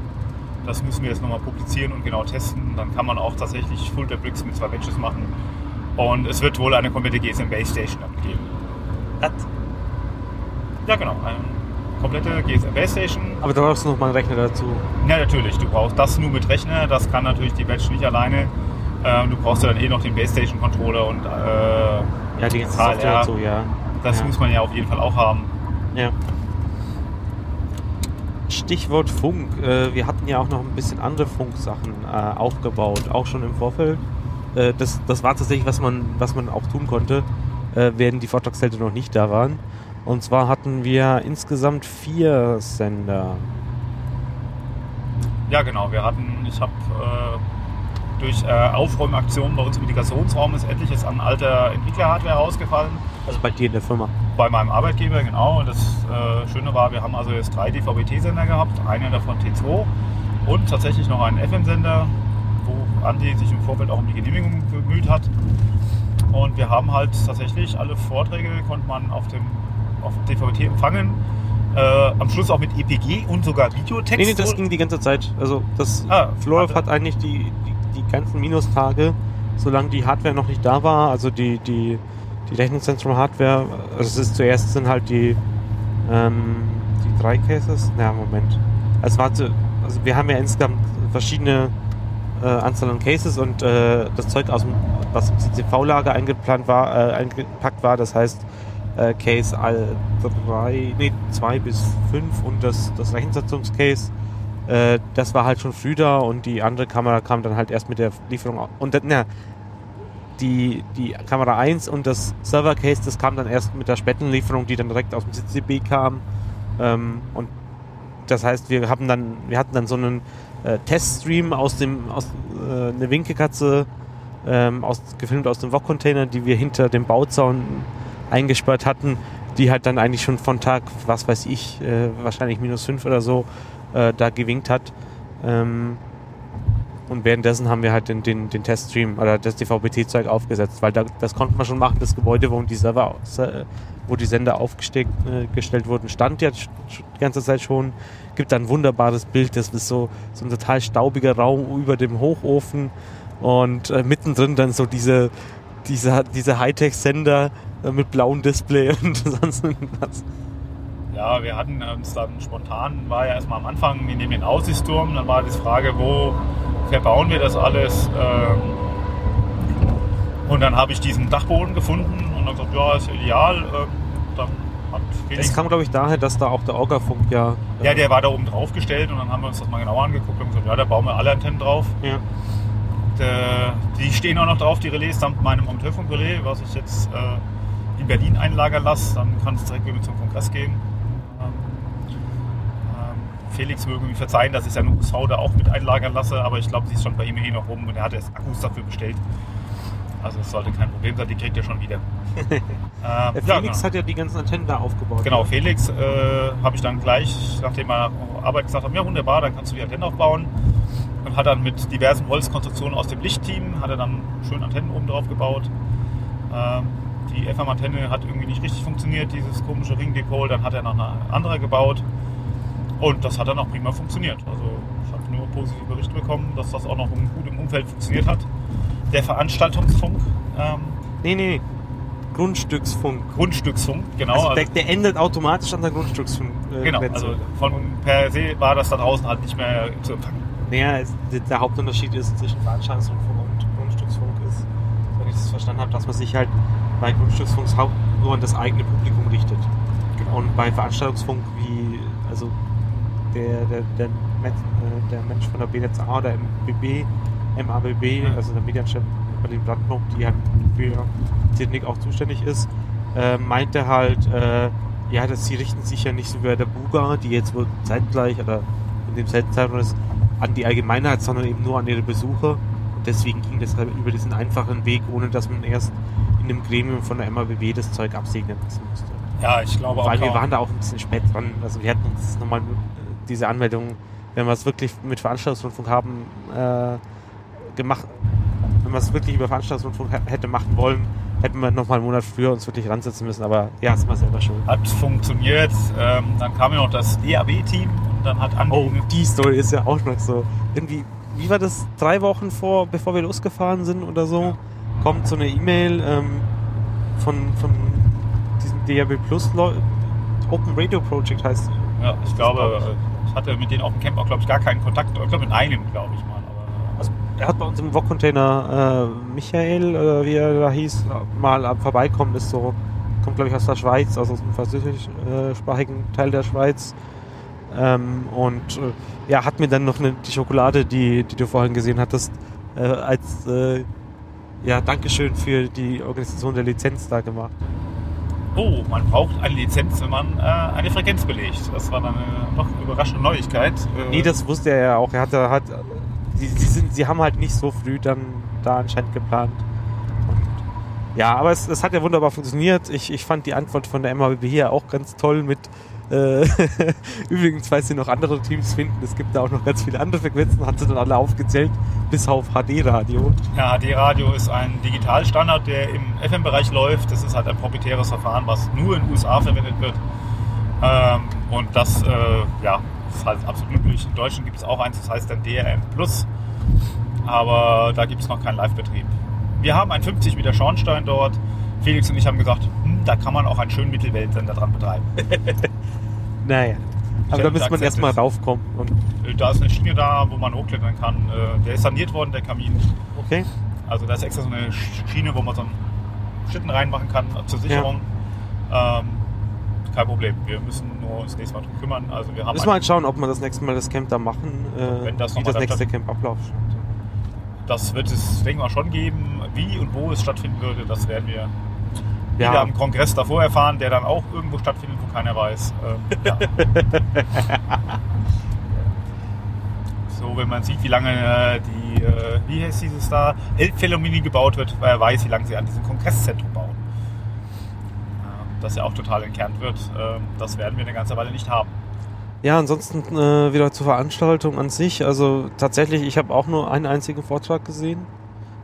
Das müssen wir jetzt nochmal publizieren und genau testen. Dann kann man auch tatsächlich Full Bricks mit zwei Batches machen. Und es wird wohl eine komplette GSM Base Station abgeben. Was? Ja, genau. Eine komplette GSM Base Station. Aber da brauchst du noch mal einen Rechner dazu. Ja, natürlich. Du brauchst das nur mit Rechner. Das kann natürlich die Batch nicht alleine. Ähm, du brauchst ja dann eh noch den Base Station Controller und äh, ja, die ganze Software so, ja. Das ja. muss man ja auf jeden Fall auch haben. Ja. Stichwort Funk. Äh, wir hatten ja auch noch ein bisschen andere Funksachen äh, aufgebaut, auch schon im Vorfeld. Äh, das, das war tatsächlich, was man, was man auch tun konnte, äh, während die Vortragszelte noch nicht da waren. Und zwar hatten wir insgesamt vier Sender. Ja, genau. Wir hatten, ich habe durch äh, Aufräumaktionen bei uns im Migrationsraum ist etliches an alter Entwickler-Hardware ausgefallen. Also bei dir in der Firma? Bei meinem Arbeitgeber, genau. Und das äh, Schöne war, wir haben also jetzt drei DVB-T-Sender gehabt, einen davon T2 und tatsächlich noch einen FM-Sender, wo Andi sich im Vorfeld auch um die Genehmigung bemüht hat. Und wir haben halt tatsächlich alle Vorträge, konnte man auf dem auf DVB-T empfangen. Äh, am Schluss auch mit EPG und sogar Videotext. Nee, nee, das ging die ganze Zeit. Also das ah, Florov hat eigentlich die, die die ganzen Minustage, solange die Hardware noch nicht da war, also die, die, die Rechenzentrum-Hardware, also es ist zuerst sind halt die, ähm, die drei Cases, na Moment, es war zu, also wir haben ja insgesamt verschiedene äh, Anzahl an Cases und äh, das Zeug aus dem, was im CCV-Lager eingeplant war, äh, eingepackt war, das heißt äh, Case all drei, nee, zwei bis fünf und das, das Rechenzentrumscase äh, das war halt schon früh da und die andere Kamera kam dann halt erst mit der Lieferung. Und na, die, die Kamera 1 und das Server Case, das kam dann erst mit der späten Lieferung, die dann direkt aus dem CCB kam. Ähm, und das heißt, wir haben dann, wir hatten dann so einen äh, Teststream aus dem, aus äh, eine Winkekatze, ähm, aus, gefilmt aus dem VOG-Container, die wir hinter dem Bauzaun eingesperrt hatten, die halt dann eigentlich schon von Tag, was weiß ich, äh, wahrscheinlich minus 5 oder so, äh, da gewinkt hat. Ähm, und währenddessen haben wir halt den, den, den Teststream oder das DVB-T-Zeug aufgesetzt, weil da, das konnte man schon machen. Das Gebäude, wo die Server, wo die Sender aufgestellt äh, wurden, stand ja die ganze Zeit schon. Gibt ein wunderbares Bild, das ist so, so ein total staubiger Raum über dem Hochofen und äh, mittendrin dann so diese, diese, diese Hightech-Sender äh, mit blauem Display und sonst irgendwas. Ja, wir hatten uns dann spontan, war ja erstmal am Anfang, wir nehmen den Aussichtsturm, dann war die Frage, wo verbauen wir das alles? Ähm, und dann habe ich diesen Dachboden gefunden und dann gesagt, ja, ist ideal. Ähm, dann hat das kam, glaube ich, daher, dass da auch der Orga-Funk ja. Ja, der war da oben drauf gestellt und dann haben wir uns das mal genauer angeguckt und gesagt, ja, da bauen wir alle Antennen drauf. Ja. Der, die stehen auch noch drauf, die Relais, samt meinem Amateurfunk-Relais, was ich jetzt äh, in Berlin einlagern lasse. Dann kann es direkt wieder zum Kongress gehen. Felix möge mir verzeihen, dass ich seine USV da auch mit einlagern lasse, aber ich glaube, sie ist schon bei ihm eh noch rum und er hat erst Akkus dafür bestellt. Also es sollte kein Problem sein, die kriegt er schon wieder. ähm, Felix ja, genau. hat ja die ganzen Antennen da aufgebaut. Genau, oder? Felix äh, habe ich dann gleich, nachdem er Arbeit gesagt hat, ja wunderbar, dann kannst du die Antennen aufbauen. Und hat dann mit diversen Holzkonstruktionen aus dem Lichtteam, hat er dann schön Antennen oben drauf gebaut. Ähm, die FM-Antenne hat irgendwie nicht richtig funktioniert, dieses komische Ringdepot, dann hat er noch eine andere gebaut. Und das hat dann auch prima funktioniert. Also ich habe nur positive Berichte bekommen, dass das auch noch gut im Umfeld funktioniert hat. Der Veranstaltungsfunk. Ähm, nee, nee, Grundstücksfunk. Grundstücksfunk, genau. Also der, der endet automatisch an der Grundstücksfunk. Äh, genau, also von per se war das da draußen halt nicht mehr zu empfangen. Naja, es, der Hauptunterschied ist zwischen Veranstaltungsfunk und Grundstücksfunk ist, wenn ich das verstanden habe, dass man sich halt bei Grundstücksfunk nur an das eigene Publikum richtet. Genau. Und bei Veranstaltungsfunk wie, also der, der, der, äh, der Mensch von der BNetzA oder MBB, MABB, also der Medienchef Berlin-Brandenburg, die halt für Technik auch zuständig ist, äh, meinte halt, äh, ja, dass sie richten sich ja nicht so wie der Buga, die jetzt wohl zeitgleich oder in dem Zeitraum ist, an die Allgemeinheit, sondern eben nur an ihre Besucher. Und deswegen ging das halt über diesen einfachen Weg, ohne dass man erst in dem Gremium von der MABB das Zeug absegnen lassen musste. Ja, ich glaube Weil auch. Weil wir waren da auch ein bisschen spät dran. Also wir hätten uns nochmal diese Anmeldung, wenn wir es wirklich mit Veranstaltungsrundfunk haben, äh, gemacht, wenn wir es wirklich über Veranstaltungsrundfunk hätte machen wollen, hätten wir noch mal einen Monat früher uns wirklich ransetzen müssen, aber ja, ist mal selber schon. Hat funktioniert. Ähm, dann kam ja noch das DAB-Team und dann hat Andi. Oh, die Story ist ja auch noch so. Irgendwie, wie war das? Drei Wochen vor, bevor wir losgefahren sind oder so, ja. kommt so eine E-Mail ähm, von, von diesem DAB Plus Open Radio Project heißt. Ja, ich glaube, ich hatte mit denen auf dem Camp auch, glaube ich, gar keinen Kontakt. Ich glaube, mit einem, glaube ich mal. Aber, also, er hat bei uns im Wok-Container äh, Michael, äh, wie er da hieß, mal am Vorbeikommen ist so, kommt glaube ich aus der Schweiz, also aus dem französischsprachigen Teil der Schweiz. Ähm, und äh, ja, hat mir dann noch eine, die Schokolade, die, die du vorhin gesehen hattest, äh, als äh, ja, Dankeschön für die Organisation der Lizenz da gemacht. Oh, man braucht eine Lizenz, wenn man äh, eine Frequenz belegt. Das war dann eine noch überraschende Neuigkeit. Äh, nee, das wusste er ja auch. Er hatte, hat, sie, sie, sind, sie haben halt nicht so früh dann da anscheinend geplant. Ja, aber es, es hat ja wunderbar funktioniert. Ich, ich fand die Antwort von der MHBB hier auch ganz toll mit Übrigens, falls Sie noch andere Teams finden, es gibt da auch noch ganz viele andere Frequenzen, hat sie dann alle aufgezählt, bis auf HD-Radio. Ja, HD-Radio ist ein Digitalstandard, der im FM-Bereich läuft. Das ist halt ein proprietäres Verfahren, was nur in den USA verwendet wird. Ähm, und das äh, ja, ist halt absolut üblich. In Deutschland gibt es auch eins, das heißt dann DRM Plus. Aber da gibt es noch keinen Live-Betrieb. Wir haben einen 50 Meter Schornstein dort. Felix und ich haben gesagt, hm, da kann man auch einen schönen Mittelweltsender dran betreiben. naja. Aber da müsste man erstmal raufkommen. Äh, da ist eine Schiene da, wo man hochklettern kann. Äh, der ist saniert worden, der Kamin. Okay. Also da ist extra so eine Schiene, wo man so einen Schlitten reinmachen kann zur Sicherung. Ja. Ähm, kein Problem. Wir müssen nur uns nächstes Mal drum kümmern. Also wir haben müssen wir halt schauen, ob wir das nächste Mal das Camp da machen. Äh, wenn das wie das nächste Camp abläuft. Das wird es, denke ich mal, schon geben. Wie und wo es stattfinden würde, das werden wir ja. wieder am Kongress davor erfahren, der dann auch irgendwo stattfindet, wo keiner weiß. Ähm, ja. so, wenn man sieht, wie lange äh, die, äh, wie heißt dieses da, Elbphilharmonie gebaut wird, weil er weiß, wie lange sie an diesem Kongresszentrum bauen. Ähm, das ja auch total entkernt wird, ähm, das werden wir eine ganze Weile nicht haben. Ja, ansonsten äh, wieder zur Veranstaltung an sich. Also tatsächlich, ich habe auch nur einen einzigen Vortrag gesehen.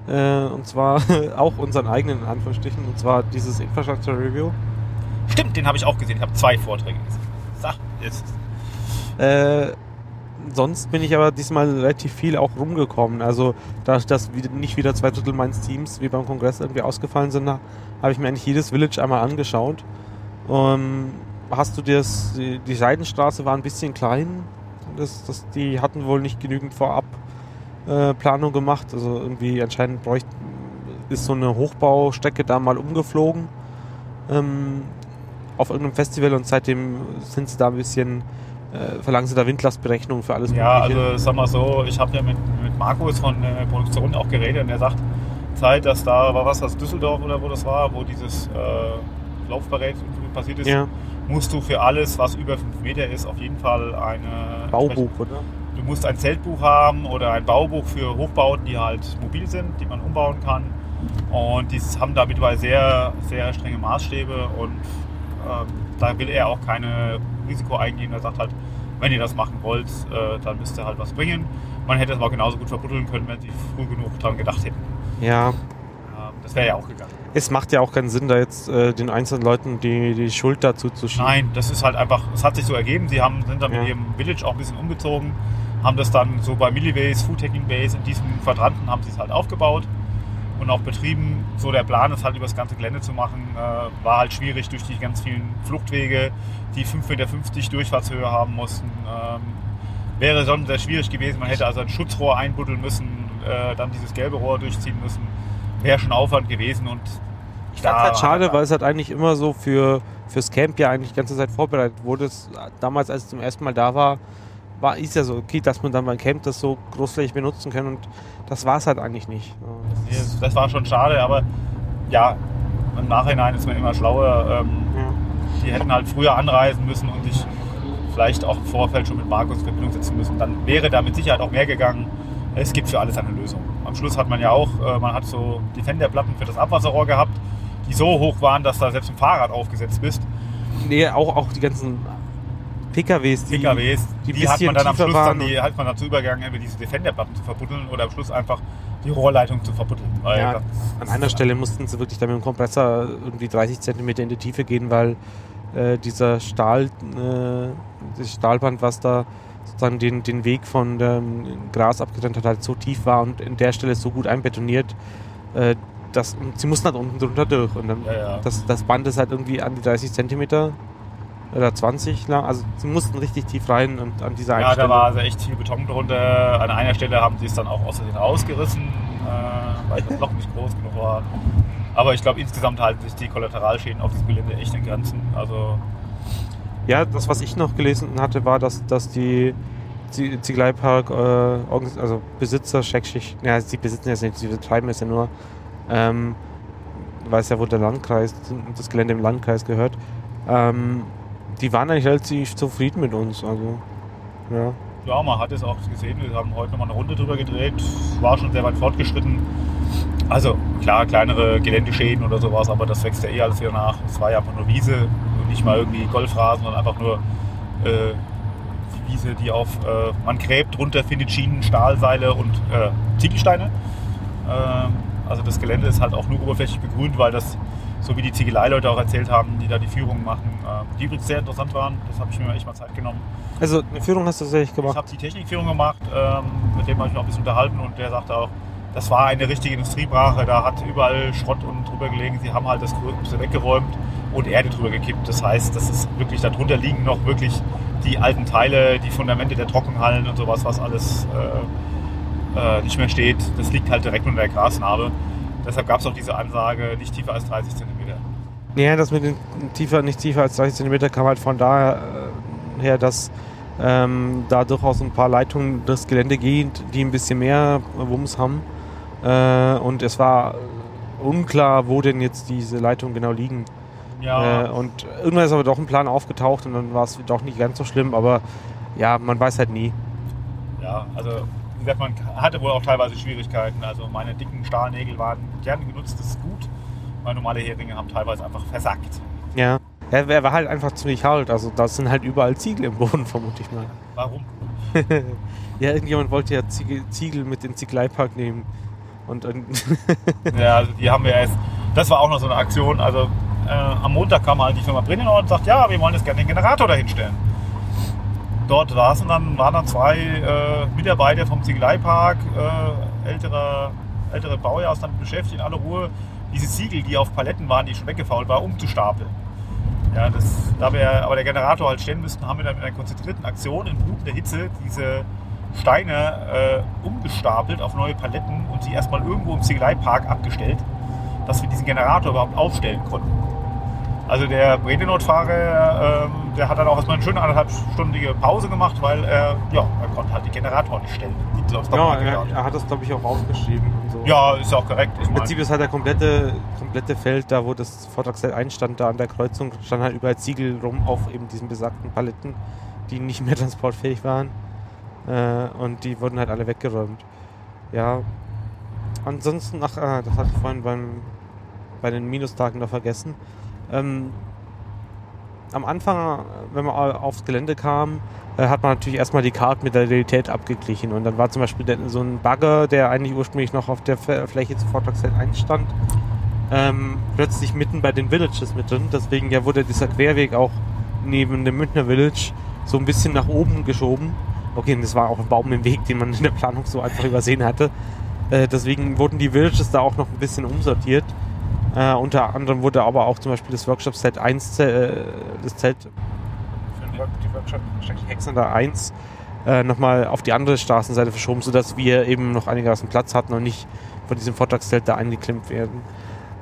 Äh, und zwar auch unseren eigenen in Anführungsstrichen. Und zwar dieses Infrastructure Review. Stimmt, den habe ich auch gesehen. Ich habe zwei Vorträge gesehen. Sag, jetzt. Äh, sonst bin ich aber diesmal relativ viel auch rumgekommen. Also, da dass nicht wieder zwei Drittel meines Teams wie beim Kongress irgendwie ausgefallen sind, habe ich mir eigentlich jedes Village einmal angeschaut. Um, hast du das, die, die Seidenstraße war ein bisschen klein. Das, das, die hatten wohl nicht genügend vorab äh, Planung gemacht. Also irgendwie anscheinend bräuchte, ist so eine Hochbaustrecke da mal umgeflogen ähm, auf irgendeinem Festival und seitdem sind sie da ein bisschen äh, verlangen sie da Windlastberechnungen für alles ja, Mögliche. Ja, also sag mal so, ich habe ja mit, mit Markus von der Produktion auch geredet und er sagt, Zeit, dass da war was aus Düsseldorf oder wo das war, wo dieses äh, Laufberät passiert ist, ja. musst du für alles, was über 5 Meter ist, auf jeden Fall eine Baubuch, oder? Du musst ein Zeltbuch haben oder ein Baubuch für Hochbauten, die halt mobil sind, die man umbauen kann. Und die haben da mittlerweile sehr, sehr strenge Maßstäbe und äh, da will er auch keine Risiko eingehen. Er sagt halt, wenn ihr das machen wollt, äh, dann müsst ihr halt was bringen. Man hätte es aber genauso gut verbuddeln können, wenn sie früh genug dran gedacht hätten. Ja. Ähm, das wäre ja auch gegangen. Es macht ja auch keinen Sinn, da jetzt äh, den einzelnen Leuten die, die Schuld dazu zu schieben. Nein, das ist halt einfach, es hat sich so ergeben. Sie haben, sind dann ja. mit ihrem Village auch ein bisschen umgezogen, haben das dann so bei Millibase, Food Hacking Base, in diesem Quadranten haben sie es halt aufgebaut und auch betrieben. So der Plan, es halt über das ganze Gelände zu machen, äh, war halt schwierig durch die ganz vielen Fluchtwege, die 5,50 Meter Durchfahrtshöhe haben mussten. Ähm, wäre schon sehr schwierig gewesen. Man hätte also ein Schutzrohr einbuddeln müssen, äh, dann dieses gelbe Rohr durchziehen müssen. Wäre schon Aufwand gewesen und ich fand es halt schade, weil es halt eigentlich immer so für fürs Camp ja eigentlich die ganze Zeit vorbereitet wurde. damals, als es zum ersten Mal da war, war ist ja so okay, dass man dann beim Camp das so großflächig benutzen kann und das war es halt eigentlich nicht. Das, das, war schon schade, aber ja, im Nachhinein ist man immer schlauer. Ähm, ja. Die hätten halt früher anreisen müssen und sich vielleicht auch im Vorfeld schon mit Markus in Verbindung setzen müssen. Dann wäre da mit Sicherheit auch mehr gegangen. Es gibt für alles eine Lösung. Am Schluss hat man ja auch, äh, man hat so Defenderplatten für das Abwasserrohr gehabt, die so hoch waren, dass da selbst ein Fahrrad aufgesetzt bist. Nee, auch, auch die ganzen PKWs, die, PKWs, die, die hat man dann am Schluss dann, die hat man dazu übergegangen, entweder diese Defenderplatten zu verbuddeln oder am Schluss einfach die Rohrleitung zu verbuddeln. Ja, an einer Stelle mussten sie wirklich dann mit dem Kompressor irgendwie 30 cm in die Tiefe gehen, weil äh, dieser Stahl, äh, das Stahlband, was da sozusagen den, den Weg von dem Gras abgetrennt hat, halt so tief war und in der Stelle so gut einbetoniert, äh, dass sie mussten halt unten drunter durch. Und dann ja, ja. Das, das Band ist halt irgendwie an die 30 Zentimeter oder 20 lang. Also sie mussten richtig tief rein und an dieser einen Ja, Stelle. da war also echt viel Beton drunter. An einer Stelle haben sie es dann auch außerdem ausgerissen, äh, weil das Loch nicht groß genug war. Aber ich glaube, insgesamt halten sich die Kollateralschäden auf diesem Gelände echt in Grenzen. Also ja, das, was ich noch gelesen hatte, war, dass, dass die Ziegeleipark, äh, also Besitzer, Schrägstrich, ja, sie besitzen jetzt nicht, sie betreiben es ja nur, ähm, weil es ja wohl der Landkreis, das Gelände im Landkreis gehört, ähm, die waren eigentlich relativ zufrieden mit uns. Also, ja. Ja, man hat es auch gesehen. Wir haben heute nochmal eine Runde drüber gedreht. War schon sehr weit fortgeschritten. Also klar, kleinere Geländeschäden oder sowas, aber das wächst ja eh alles wieder nach. Es war ja einfach nur Wiese und nicht mal irgendwie Golfrasen, sondern einfach nur äh, Wiese, die auf, äh, man gräbt, drunter findet Schienen, Stahlseile und äh, Ziegelsteine. Ähm, also das Gelände ist halt auch nur oberflächlich begrünt, weil das so wie die Ziegeleileute auch erzählt haben, die da die Führung machen, äh, die übrigens sehr interessant waren. Das habe ich mir echt mal Zeit genommen. Also eine Führung hast du tatsächlich gemacht? Ich habe die Technikführung gemacht, ähm, mit dem habe ich noch ein bisschen unterhalten und der sagte auch, das war eine richtige Industriebrache, da hat überall Schrott und drüber gelegen. Sie haben halt das Größte weggeräumt und Erde drüber gekippt. Das heißt, das ist wirklich, darunter liegen noch wirklich die alten Teile, die Fundamente der Trockenhallen und sowas, was alles äh, äh, nicht mehr steht. Das liegt halt direkt unter der Grasnarbe. Deshalb gab es auch diese Ansage, nicht tiefer als 30 cm. Ja, das mit den tiefer, nicht tiefer als 30 cm kam halt von daher äh, her, dass ähm, da durchaus ein paar Leitungen durchs Gelände gehen, die ein bisschen mehr Wumms haben. Äh, und es war unklar, wo denn jetzt diese Leitungen genau liegen. Ja. Äh, und irgendwann ist aber doch ein Plan aufgetaucht und dann war es doch nicht ganz so schlimm, aber ja, man weiß halt nie. Ja, also wie gesagt, man hatte wohl auch teilweise Schwierigkeiten. Also meine dicken Stahlnägel waren gerne genutztes Gut. Meine normale Heringe haben teilweise einfach versackt. Ja. Er, war halt einfach ziemlich halt. Also da sind halt überall Ziegel im Boden, vermute ich mal. Warum? ja, irgendjemand wollte ja Ziegel, Ziegel mit in den Ziegeleipark nehmen. Und, und ja, also die haben wir erst. Das war auch noch so eine Aktion. Also äh, am Montag kam halt die Firma Brinnenau und sagt, ja, wir wollen jetzt gerne den Generator dahinstellen dort saßen dann, waren dann zwei äh, Mitarbeiter vom Ziegeleipark, äh, ältere, ältere Baujahrs, damit beschäftigt, in aller Ruhe, diese Ziegel, die auf Paletten waren, die schon weggefault waren, umzustapeln. Ja, das, da wir aber der Generator halt stehen müssten, haben wir dann mit einer konzentrierten Aktion in blutender Hitze diese Steine äh, umgestapelt auf neue Paletten und sie erstmal irgendwo im Ziegeleipark abgestellt, dass wir diesen Generator überhaupt aufstellen konnten. Also der Bredenot-Fahrer ähm, der hat dann auch erstmal eine schöne anderthalbstündige Pause gemacht, weil er, ja, er konnte halt die Generatoren nicht stellen. ja, er, er, hat das, glaube ich, auch aufgeschrieben. So. Ja, ist ja auch korrekt. Im Prinzip ist halt der komplette, komplette Feld, da wo das Vortragszelt einstand, da an der Kreuzung, stand halt überall Ziegel rum auf eben diesen besagten Paletten, die nicht mehr transportfähig waren. Äh, und die wurden halt alle weggeräumt. Ja. Ansonsten, ach, ah, das hatte ich vorhin beim, bei den Minustagen noch vergessen. Ähm, am Anfang, wenn man aufs Gelände kam, äh, hat man natürlich erstmal die Karte mit der Realität abgeglichen. Und dann war zum Beispiel so ein Bagger, der eigentlich ursprünglich noch auf der Fläche zu Vortragszeit 1 stand, ähm, plötzlich mitten bei den Villages mit drin. Deswegen ja wurde dieser Querweg auch neben dem Münchner Village so ein bisschen nach oben geschoben. Okay, und das war auch ein Baum im Weg, den man in der Planung so einfach übersehen hatte. Äh, deswegen wurden die Villages da auch noch ein bisschen umsortiert. Äh, unter anderem wurde aber auch zum Beispiel das Workshop Set 1, äh, das Zelt, die Workshop Hexander 1, äh, nochmal auf die andere Straßenseite verschoben, sodass wir eben noch einigermaßen Platz hatten und nicht von diesem Vortragszelt da eingeklemmt werden.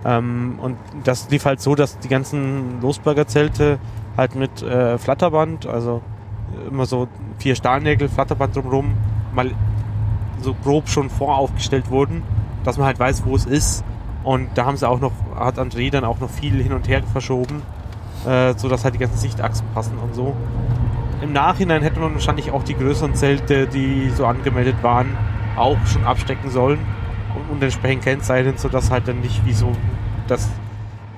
Ähm, und das lief halt so, dass die ganzen Losberger Zelte halt mit äh, Flatterband, also immer so vier Stahlnägel, Flatterband drumherum, mal so grob schon voraufgestellt wurden, dass man halt weiß, wo es ist und da haben sie auch noch, hat André dann auch noch viel hin und her verschoben, äh, sodass halt die ganzen Sichtachsen passen und so. Im Nachhinein hätte man wahrscheinlich auch die größeren Zelte, die so angemeldet waren, auch schon abstecken sollen und, und entsprechend kennzeichnen, sodass halt dann nicht wie so das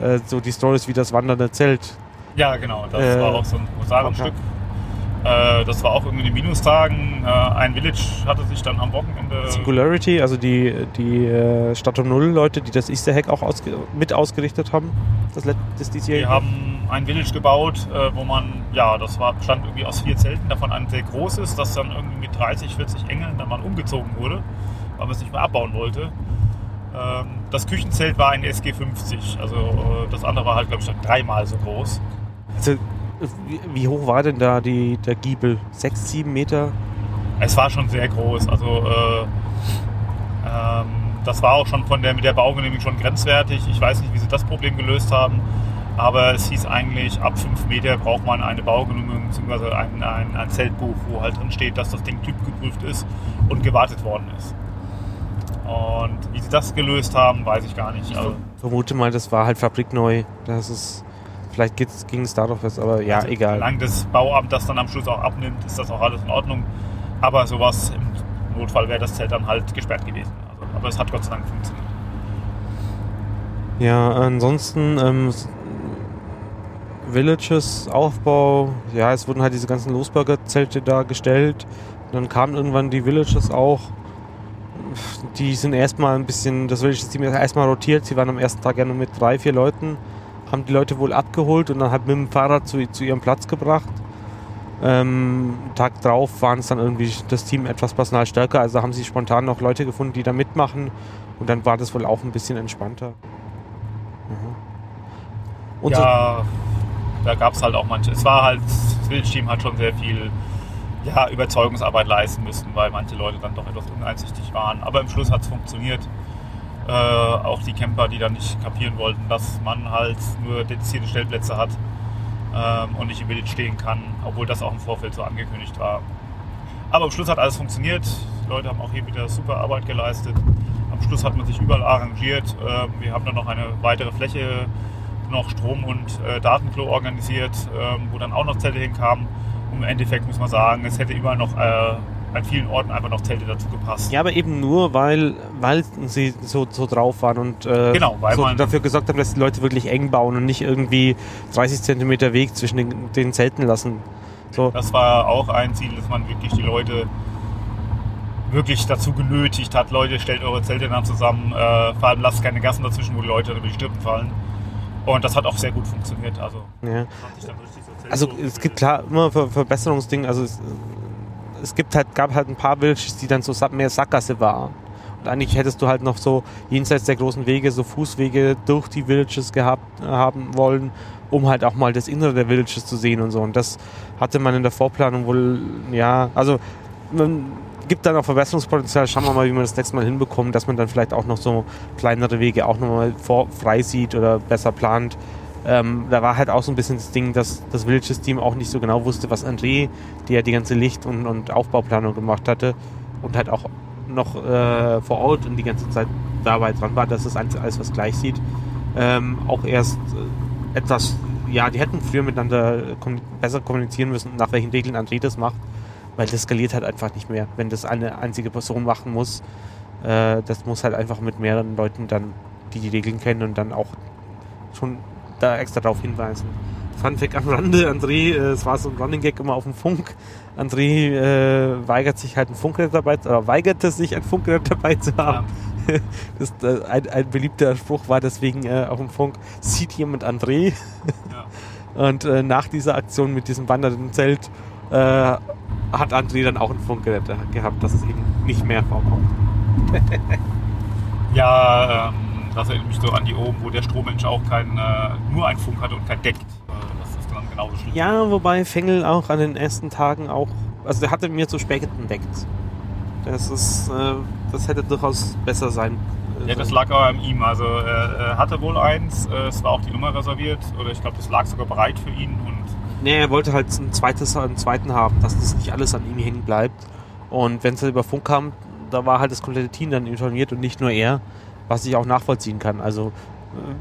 äh, so die Stories wie das wandernde Zelt. Ja, genau, das äh, war auch so ein Museumstück. Äh, das war auch irgendwie in den Minustagen. Äh, ein Village hatte sich dann am Wochenende. Singularity, also die, die äh, Stadt um Null Leute, die das Easter Hack auch ausge mit ausgerichtet haben. Das, das Die haben ein Village gebaut, äh, wo man, ja, das war, bestand irgendwie aus vier Zelten, davon ein sehr großes, das dann irgendwie mit 30, 40 Engeln dann mal umgezogen wurde, weil man es nicht mehr abbauen wollte. Ähm, das Küchenzelt war ein SG50, also das andere war halt, glaube ich, dreimal so groß. Also wie hoch war denn da die, der Giebel? Sechs, sieben Meter? Es war schon sehr groß. Also äh, ähm, das war auch schon von der, mit der Baugenehmigung schon grenzwertig. Ich weiß nicht, wie sie das Problem gelöst haben. Aber es hieß eigentlich, ab 5 Meter braucht man eine Baugenehmigung bzw. Ein, ein, ein Zeltbuch, wo halt drin steht, dass das Ding typgeprüft ist und gewartet worden ist. Und wie sie das gelöst haben, weiß ich gar nicht. Also, ich vermute mal, das war halt fabrikneu. Das ist Vielleicht ging es darauf was, aber ja, also, egal. Solange das Bauamt das dann am Schluss auch abnimmt, ist das auch alles in Ordnung. Aber sowas im Notfall wäre das Zelt dann halt gesperrt gewesen. Also, aber es hat Gott sei Dank funktioniert. Ja, ansonsten ähm, Villages, Aufbau, ja, es wurden halt diese ganzen Losberger-Zelte da gestellt. dann kamen irgendwann die Villages auch. Die sind erstmal ein bisschen, das Village-Team ist erstmal rotiert. Sie waren am ersten Tag ja nur mit drei, vier Leuten haben die Leute wohl abgeholt und dann halt mit dem Fahrrad zu, zu ihrem Platz gebracht. Ähm, Tag drauf waren es dann irgendwie das Team etwas personalstärker, also haben sie spontan noch Leute gefunden, die da mitmachen und dann war das wohl auch ein bisschen entspannter. Mhm. Ja, so da gab es halt auch manche. Es war halt, das Wildteam hat schon sehr viel ja, Überzeugungsarbeit leisten müssen, weil manche Leute dann doch etwas uneinsichtig waren. Aber im Schluss hat es funktioniert. Äh, auch die Camper, die dann nicht kapieren wollten, dass man halt nur dedizierte Stellplätze hat ähm, und nicht im Village stehen kann, obwohl das auch im Vorfeld so angekündigt war. Aber am Schluss hat alles funktioniert. Die Leute haben auch hier wieder super Arbeit geleistet. Am Schluss hat man sich überall arrangiert. Ähm, wir haben dann noch eine weitere Fläche, noch Strom- und äh, Datenklo organisiert, ähm, wo dann auch noch Zelte hinkamen. Und im Endeffekt muss man sagen, es hätte überall noch äh, an vielen Orten einfach noch Zelte dazu gepasst. Ja, aber eben nur, weil, weil sie so, so drauf waren und äh, genau, weil so dafür gesagt haben, dass die Leute wirklich eng bauen und nicht irgendwie 30 Zentimeter Weg zwischen den, den Zelten lassen. So. Das war auch ein Ziel, dass man wirklich die Leute wirklich dazu genötigt hat, Leute, stellt eure Zelte dann zusammen, äh, vor allem lasst keine Gassen dazwischen, wo die Leute über die Strippen fallen. Und das hat auch sehr gut funktioniert. Also, ja. also es gibt klar immer Verbesserungsdinge. Also es, es gibt halt, gab halt ein paar Villages, die dann so mehr Sackgasse waren. Und eigentlich hättest du halt noch so jenseits der großen Wege so Fußwege durch die Villages gehabt haben wollen, um halt auch mal das Innere der Villages zu sehen und so. Und das hatte man in der Vorplanung wohl, ja, also man gibt dann auch Verbesserungspotenzial. Schauen wir mal, wie man das nächste Mal hinbekommt, dass man dann vielleicht auch noch so kleinere Wege auch nochmal frei sieht oder besser plant. Ähm, da war halt auch so ein bisschen das Ding, dass das Villages-Team auch nicht so genau wusste, was André, der ja die ganze Licht- und, und Aufbauplanung gemacht hatte und halt auch noch äh, vor Ort und die ganze Zeit dabei dran war, dass das alles was gleich sieht, ähm, auch erst äh, etwas, ja, die hätten früher miteinander kom besser kommunizieren müssen, nach welchen Regeln André das macht, weil das skaliert halt einfach nicht mehr, wenn das eine einzige Person machen muss. Äh, das muss halt einfach mit mehreren Leuten dann, die die Regeln kennen und dann auch schon da extra darauf hinweisen. Fun Fact am Rande, André, äh, es war so ein Running Gag immer auf dem Funk. André äh, weigert sich halt ein Funkgerät dabei, oder weigerte sich ein Funkgerät dabei zu haben. Ja. Das, äh, ein, ein, beliebter Spruch war deswegen äh, auf dem Funk, sieht jemand André? Ja. Und äh, nach dieser Aktion mit diesem wandernden Zelt äh, hat André dann auch ein Funkgerät gehabt, dass es eben nicht mehr vorkommt. ja, ähm, das erinnert mich so an die oben, wo der Strommensch auch kein, äh, nur ein Funk hatte und kein Deck. Äh, das ist dann genauso schlimm. Ja, wobei Fengel auch an den ersten Tagen auch, also der hatte mir zu spät entdeckt. Das ist, äh, das hätte durchaus besser sein ja, das lag auch an ihm. Also er hatte wohl eins, es war auch die Nummer reserviert oder ich glaube, das lag sogar bereit für ihn. Und nee, er wollte halt ein zweites, einen zweiten haben, dass das nicht alles an ihm hängen bleibt. Und wenn es halt über Funk kam, da war halt das komplette Team dann informiert und nicht nur er was ich auch nachvollziehen kann. Also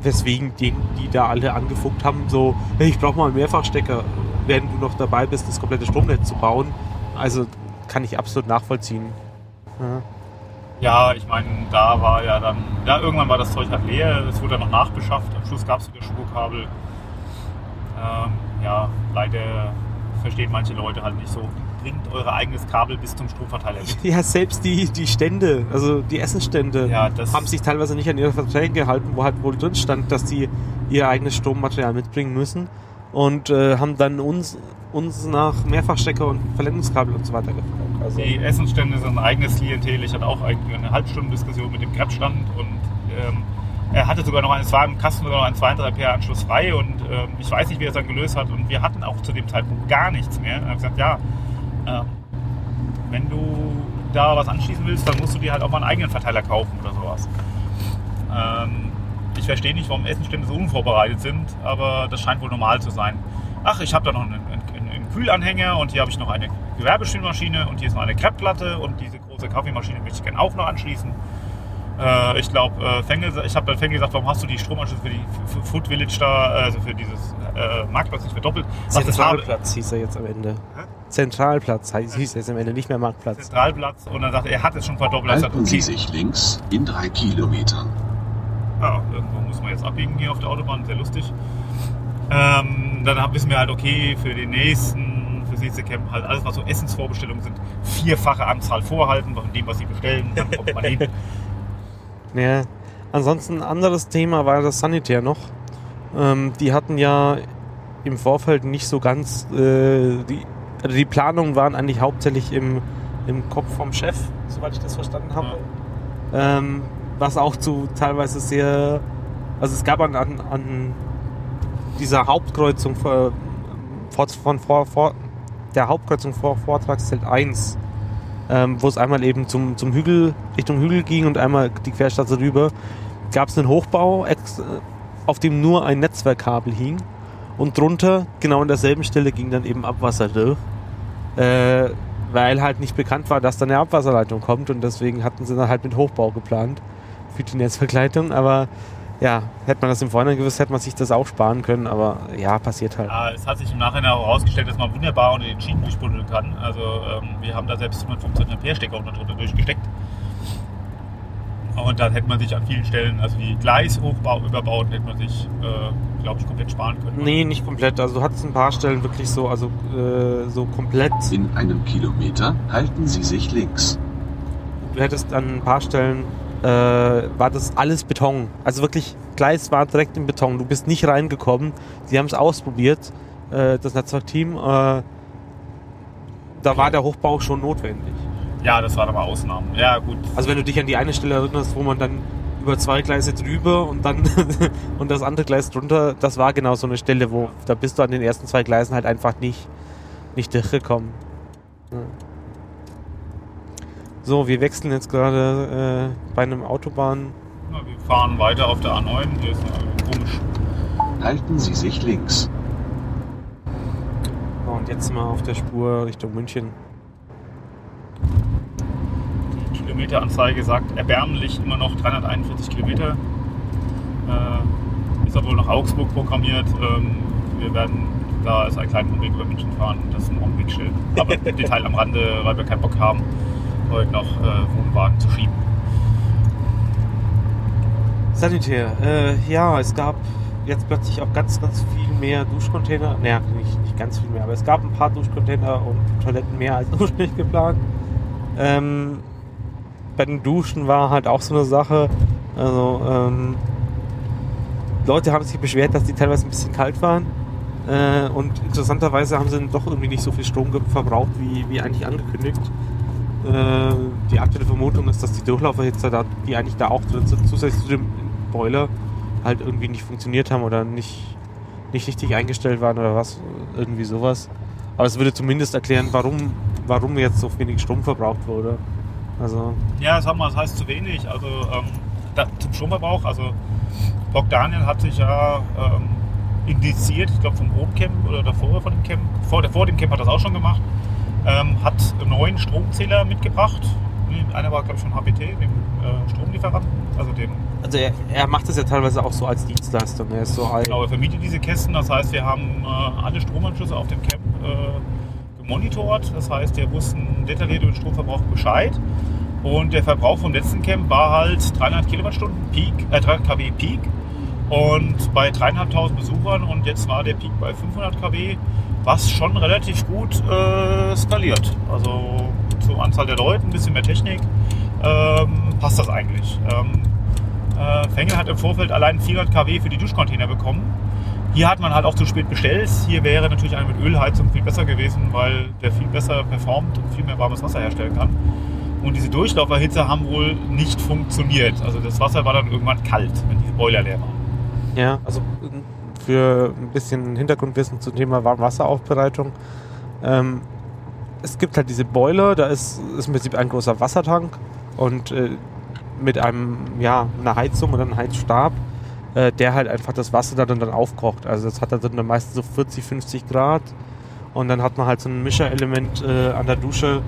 weswegen die, die da alle angefunkt haben, so, hey, ich brauche mal einen Mehrfachstecker, während du noch dabei bist, das komplette Stromnetz zu bauen. Also kann ich absolut nachvollziehen. Ja. Ja, ich meine, da war ja dann, ja, irgendwann war das Zeug halt leer, es wurde dann noch nachbeschafft, am Schluss gab es wieder Spurkabel. Ähm, ja, leider verstehen manche Leute halt nicht so bringt euer eigenes Kabel bis zum Stromverteiler mit. Ja, selbst die, die Stände, also die Essensstände, ja, haben sich teilweise nicht an ihre Verträge gehalten, wo halt wohl drin stand, dass die ihr eigenes Strommaterial mitbringen müssen und äh, haben dann uns, uns nach Mehrfachstecker und Verlängerungskabel und so weiter gefragt. Also die Essensstände sind ein eigenes Klientel. Ich hatte auch eine Halbstundendiskussion mit dem Krebsstand und ähm, er hatte sogar noch einen, es war im Kasten sogar noch ein 2 Ampere Anschluss frei und ähm, ich weiß nicht, wie er es dann gelöst hat und wir hatten auch zu dem Zeitpunkt gar nichts mehr. Er hat gesagt, ja, ähm, wenn du da was anschließen willst, dann musst du dir halt auch mal einen eigenen Verteiler kaufen oder sowas. Ähm, ich verstehe nicht, warum Essenstände so unvorbereitet sind, aber das scheint wohl normal zu sein. Ach, ich habe da noch einen, einen, einen, Kühlanhänger und hier habe ich noch eine Gewerbespülmaschine und hier ist noch eine Kreppplatte und diese große Kaffeemaschine möchte ich gerne auch noch anschließen. Äh, ich glaube, äh, Fengel, ich habe dann Fengel gesagt, warum hast du die Stromanschlüsse für die für Food Village da, also für dieses äh, Marktplatz nicht verdoppelt? Zentralplatz hieß er jetzt am Ende. Hä? Zentralplatz hieß er jetzt am Ende, nicht mehr Marktplatz. Zentralplatz und dann sagt er, er hat es schon verdoppelt. Halten okay. Sie sich links in drei Kilometern. Ja, irgendwo muss man jetzt abbiegen hier auf der Autobahn, sehr lustig. Ähm, dann wissen wir halt, okay, für den nächsten, für das nächste Camp halt alles, was so Essensvorbestellungen sind, vierfache Anzahl vorhalten von dem, was sie bestellen, dann kommt man hin. Ja, ansonsten ein anderes Thema war das Sanitär noch. Ähm, die hatten ja im Vorfeld nicht so ganz, äh, die, also die Planungen waren eigentlich hauptsächlich im, im Kopf vom Chef, soweit ich das verstanden habe. Ja. Ähm, was auch zu teilweise sehr, also es gab an, an, an dieser Hauptkreuzung von, von, von, von der Hauptkreuzung vor Vortragszelt 1 ähm, wo es einmal eben zum, zum Hügel, Richtung Hügel ging und einmal die Querstraße rüber, gab es einen Hochbau, auf dem nur ein Netzwerkkabel hing. Und drunter, genau an derselben Stelle, ging dann eben Abwasser durch. Äh, weil halt nicht bekannt war, dass da eine Abwasserleitung kommt und deswegen hatten sie dann halt mit Hochbau geplant für die Netzverkleidung. Aber ja, hätte man das im Vorhinein gewusst, hätte man sich das auch sparen können, aber ja, passiert halt. Ja, es hat sich im Nachhinein auch herausgestellt, dass man wunderbar unter den Schienen durchbuddeln kann. Also ähm, wir haben da selbst 115 Ampere Stecker unter drunter durchgesteckt. Und dann hätte man sich an vielen Stellen, also die Gleishochbau überbaut, hätte man sich, äh, glaube ich, komplett sparen können. Nee, nicht komplett. Also du hattest ein paar Stellen wirklich so, also äh, so komplett. In einem Kilometer halten Sie sich links. Du hättest an ein paar Stellen äh, war das alles Beton. Also wirklich, Gleis war direkt im Beton. Du bist nicht reingekommen. Sie haben es ausprobiert, äh, das Netzwerkteam. Äh, da war der Hochbau schon notwendig. Ja, das waren aber Ausnahmen. Ja, gut. Also wenn du dich an die eine Stelle erinnerst, wo man dann über zwei Gleise drüber und dann und das andere Gleis drunter, das war genau so eine Stelle, wo da bist du an den ersten zwei Gleisen halt einfach nicht, nicht durchgekommen. Ja. So, wir wechseln jetzt gerade äh, bei einem Autobahn. Na, wir fahren weiter auf der A9. Hier ist komisch halten Sie sich links. Und jetzt sind wir auf der Spur Richtung München. Kilometeranzeige sagt erbärmlich immer noch 341 Kilometer. Äh, ist aber wohl nach Augsburg programmiert. Ähm, wir werden da als einen kleinen Umweg über München fahren. Das ist ein Umwegschild. Aber Detail am Rande, weil wir keinen Bock haben, heute noch äh, Wohnwagen zu schieben. Sanitär. Äh, ja, es gab jetzt plötzlich auch ganz, ganz viel mehr Duschcontainer. Naja, nicht, nicht ganz viel mehr, aber es gab ein paar Duschcontainer und Toiletten mehr als ursprünglich geplant. Ähm, bei den Duschen war halt auch so eine Sache. Also, ähm, Leute haben sich beschwert, dass die teilweise ein bisschen kalt waren. Äh, und interessanterweise haben sie dann doch irgendwie nicht so viel Strom verbraucht, wie, wie eigentlich angekündigt. Äh, die aktuelle Vermutung ist, dass die Durchlauferhitzer, da, die eigentlich da auch drin sind, zusätzlich zu dem Boiler, halt irgendwie nicht funktioniert haben oder nicht, nicht richtig eingestellt waren oder was, irgendwie sowas. Aber es würde zumindest erklären, warum, warum jetzt so wenig Strom verbraucht wurde. Also Ja, sag mal, das heißt zu wenig. Also ähm, da, zum Stromverbrauch, also Bogdanien hat sich ja ähm, indiziert, ich glaube vom Hochcamp oder davor von dem Camp, vor, vor dem Camp hat das auch schon gemacht, ähm, hat einen neuen Stromzähler mitgebracht. Einer war, glaube ich, von HPT, dem äh, Stromlieferanten, also dem Also er, er macht das ja teilweise auch so als Dienstleistung. Er ist so Genau, er vermietet diese Kästen. Das heißt, wir haben äh, alle Stromanschlüsse auf dem Camp äh, gemonitort. Das heißt, wir wussten detailliert über den Stromverbrauch Bescheid. Und der Verbrauch vom letzten Camp war halt 300 Kilowattstunden Peak, äh, 300 kW Peak. Und bei 3.500 Besuchern und jetzt war der Peak bei 500 kW, was schon relativ gut äh, skaliert. Also zur Anzahl der Leute, ein bisschen mehr Technik, ähm, passt das eigentlich. Ähm, äh, Fengel hat im Vorfeld allein 400 kW für die Duschcontainer bekommen. Hier hat man halt auch zu spät bestellt. Hier wäre natürlich eine mit Ölheizung viel besser gewesen, weil der viel besser performt und viel mehr warmes Wasser herstellen kann. Und diese Durchlauferhitze haben wohl nicht funktioniert. Also das Wasser war dann irgendwann kalt, wenn diese Boiler leer waren. ja, also für ein bisschen Hintergrundwissen zum Thema Warmwasseraufbereitung. Ähm, es gibt halt diese Boiler, da ist, ist im Prinzip ein großer Wassertank und äh, mit einem, ja, einer Heizung oder einem Heizstab, äh, der halt einfach das Wasser da dann, dann aufkocht. Also das hat dann meistens so 40, 50 Grad und dann hat man halt so ein Mischerelement äh, an der Dusche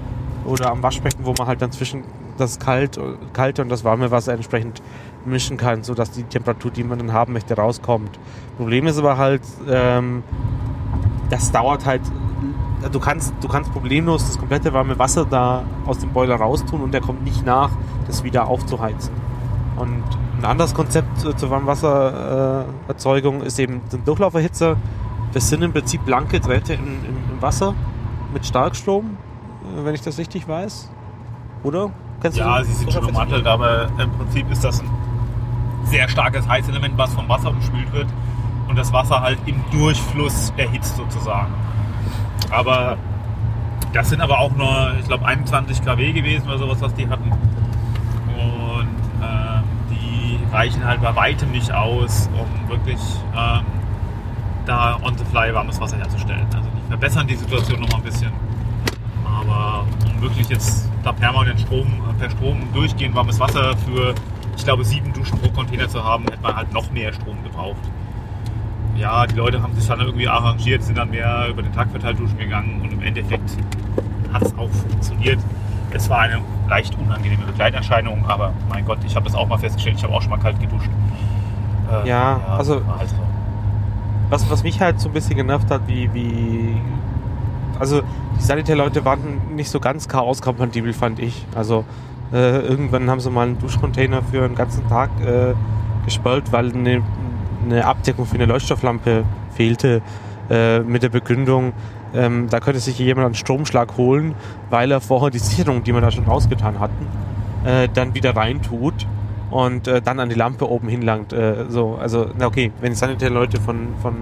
oder am Waschbecken, wo man halt dann zwischen das kalt, kalte und das warme Wasser entsprechend mischen kann, sodass die Temperatur, die man dann haben möchte, rauskommt. Problem ist aber halt, ähm, das dauert halt, du kannst, du kannst problemlos das komplette warme Wasser da aus dem Boiler raustun und der kommt nicht nach, das wieder aufzuheizen. Und ein anderes Konzept äh, zur Warmwassererzeugung ist eben den Durchlauferhitzer. Das sind im Prinzip blanke Drähte im, im, im Wasser mit Starkstrom, äh, wenn ich das richtig weiß. Oder? Kennst du Ja, den sie sind schon ummantelt, aber im Prinzip ist das ein sehr starkes Heizelement, was vom Wasser umspült wird und das Wasser halt im Durchfluss erhitzt sozusagen. Aber das sind aber auch nur, ich glaube, 21 kW gewesen oder sowas, was die hatten. Reichen halt bei weitem nicht aus, um wirklich ähm, da on the fly warmes Wasser herzustellen. Also die verbessern die Situation noch mal ein bisschen. Aber um wirklich jetzt da permanent Strom, per Strom durchgehend warmes Wasser für, ich glaube, sieben Duschen pro Container zu haben, hätte man halt noch mehr Strom gebraucht. Ja, die Leute haben sich dann irgendwie arrangiert, sind dann mehr über den Tag verteilt duschen gegangen und im Endeffekt hat es auch funktioniert. Es war eine leicht unangenehme Begleiterscheinung, aber mein Gott, ich habe das auch mal festgestellt, ich habe auch schon mal kalt geduscht. Äh, Ja, also- war halt so. was, was mich halt so ein bisschen genervt hat, wie, wie also die Sanitärleute waren nicht so ganz chaoskompatibel, fand ich. Also äh, irgendwann haben sie mal einen Duschcontainer für einen ganzen Tag äh, gespült, weil eine, eine Abdeckung für eine Leuchtstofflampe fehlte äh, mit der Begründung, ähm, da könnte sich jemand einen Stromschlag holen, weil er vorher die Sicherung, die wir da schon rausgetan hatten, äh, dann wieder reintut und äh, dann an die Lampe oben hinlangt. Äh, so, also, na okay, wenn die Sanitärleute von, von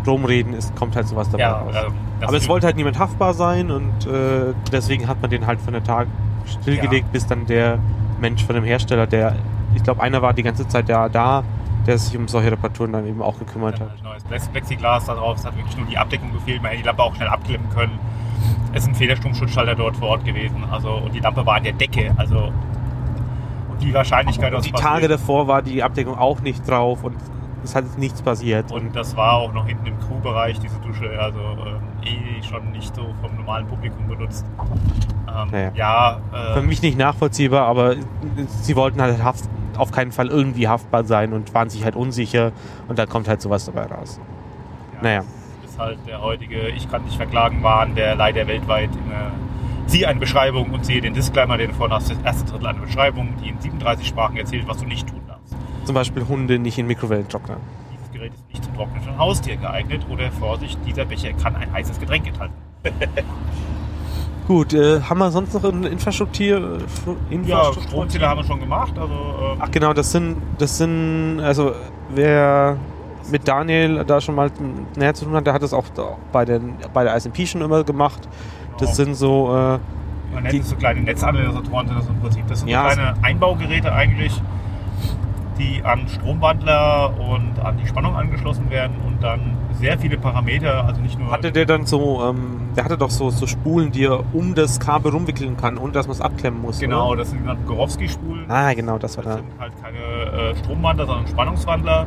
Strom reden, ist, kommt halt sowas dabei Ja, raus. Aber es wollte halt niemand haftbar sein und äh, deswegen hat man den halt für einen Tag stillgelegt, bis dann der Mensch von dem Hersteller, der, ich glaube, einer war die ganze Zeit da, da, der sich um solche Reparaturen dann eben auch gekümmert Dann hat. halt neues Plex- Plexiglas da drauf. Es hat wirklich nur die Abdeckung gefehlt. Man hätte die Lampe auch schnell abklemmen können. Es ist ein Federstromschutzschalter dort vor Ort gewesen. Also, und die Lampe war an der Decke. Also, und die Wahrscheinlichkeit, dass die Tage davor war die Abdeckung auch nicht drauf und es hat nichts passiert. Und das war auch noch hinten im Crew-Bereich, diese Dusche, also äh, eh schon nicht so vom normalen Publikum benutzt. Ähm, Naja. Ja, Für äh, mich nicht nachvollziehbar, aber sie wollten halt haft, auf keinen Fall irgendwie haftbar sein und waren sich halt unsicher und dann kommt halt sowas dabei raus. ja, naja. das ist halt der heutige Ich kann nicht verklagen Wahn, der leider weltweit in Siehe eine Beschreibung und siehe den Disclaimer, den vorne hast, das erste Drittel eine Beschreibung, die in 37 Sprachen erzählt, was du nicht tun darfst. Zum Beispiel Hunde nicht in Mikrowellentrockner. Dieses Gerät ist nicht zum Trocknen von Haustieren geeignet oder Vorsicht, dieser Becher kann ein heißes Getränk enthalten. Gut, äh, haben wir sonst noch eine Infrastruktur? Ja, Infrastruktur? Stromzähler haben wir schon gemacht, also ähm, Ach genau, das sind, das sind, also wer mit Daniel da schon mal näher zu tun hat, der hat das auch bei, den, bei der ISMP schon immer gemacht. Das Genau. sind so, äh, Man nennt es so kleine Netzanalysatoren, sind das im Prinzip. Das sind Ja, so kleine Einbaugeräte eigentlich, die an Stromwandler und an die Spannung angeschlossen werden und dann sehr viele Parameter, also nicht nur. hatte der dann so, ähm, der hatte doch so, so Spulen, die er um das Kabel rumwickeln kann, ohne dass man es abklemmen muss. genau, Oder? das sind genannte Gorowski-Spulen. Ah, genau, das war Das da. sind halt keine äh, Stromwandler, sondern Spannungswandler.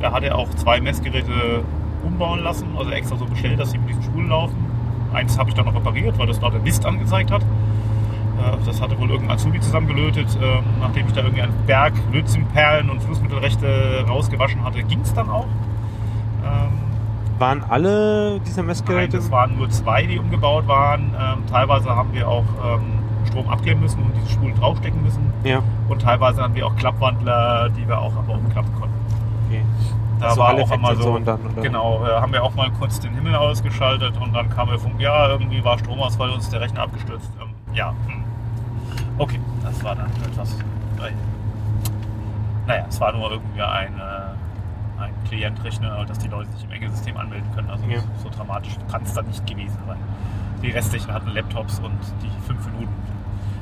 Da hat er auch zwei Messgeräte umbauen lassen, also extra so bestellt, dass sie mit diesen Spulen laufen. Eins habe ich dann noch repariert, weil das dort der Mist angezeigt hat. Äh, Das hatte wohl irgendein Azubi zusammengelötet. Ähm, Nachdem ich da irgendwie einen Berg Lötzenperlen und Flussmittelrechte rausgewaschen hatte, ging es dann auch. Ähm, Waren alle diese Nein, Messgeräte? das waren nur zwei, die umgebaut waren. Ähm, teilweise haben wir auch Strom abklemmen müssen und diese Spulen draufstecken müssen. ja. Und teilweise haben wir auch Klappwandler, die wir auch aber umklappen konnten. Okay. Da Also war auch immer so, dann, genau, äh, haben wir auch mal kurz den Himmel ausgeschaltet und dann kam der Funk, ja, irgendwie war Stromausfall, uns ist der Rechner abgestürzt. Ja, hm. Okay, das war dann etwas, naja, es war nur irgendwie ein, äh, ein Klientrechner, dass die Leute sich im Engelsystem anmelden können. Also Ja. so dramatisch kann es dann nicht gewesen sein. Die restlichen hatten Laptops und die fünf Minuten.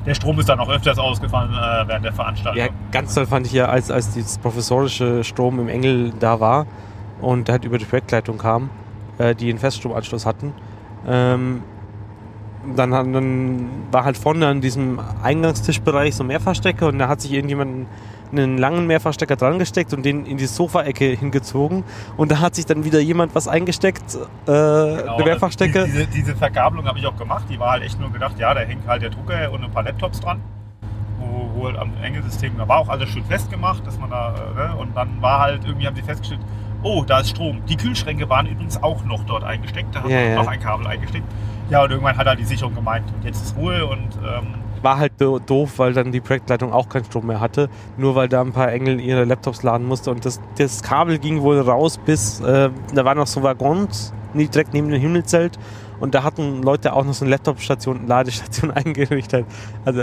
Der Strom ist dann auch öfters ausgefallen äh, während der Veranstaltung. Ja, ganz toll fand ich ja, als, als dieses professorische Strom im Engel da war und halt über die Projektleitung kam, äh, die einen Feststromanschluss hatten. Ähm, dann, dann war halt vorne an diesem Eingangstischbereich so ein Mehrfachstecker und da hat sich irgendjemand einen langen Mehrfachstecker dran gesteckt und den in die Sofaecke hingezogen und da hat sich dann wieder jemand was eingesteckt, äh, Genau, der Mehrfachstecker. also Diese, diese Vergabelung habe ich auch gemacht. Die war halt echt nur gedacht, ja, da hängt halt der Drucker und ein paar Laptops dran. Wo, wo halt am Engelsystem, da war auch alles schön festgemacht, dass man da, äh, ne? und dann war halt, irgendwie haben sie festgestellt, oh, da ist Strom. Die Kühlschränke waren übrigens auch noch dort eingesteckt, da hat Ja, ja. noch ein Kabel eingesteckt. Ja, und irgendwann hat er die Sicherung gemeint, und jetzt ist Ruhe und ähm, war halt do- doof, weil dann die Projektleitung auch keinen Strom mehr hatte, nur weil da ein paar Engel ihre Laptops laden musste und das, das Kabel ging wohl raus bis, äh, da waren noch so Waggons direkt neben dem Himmelzelt und da hatten Leute auch noch so eine Laptopstation, Ladestation eingerichtet. Also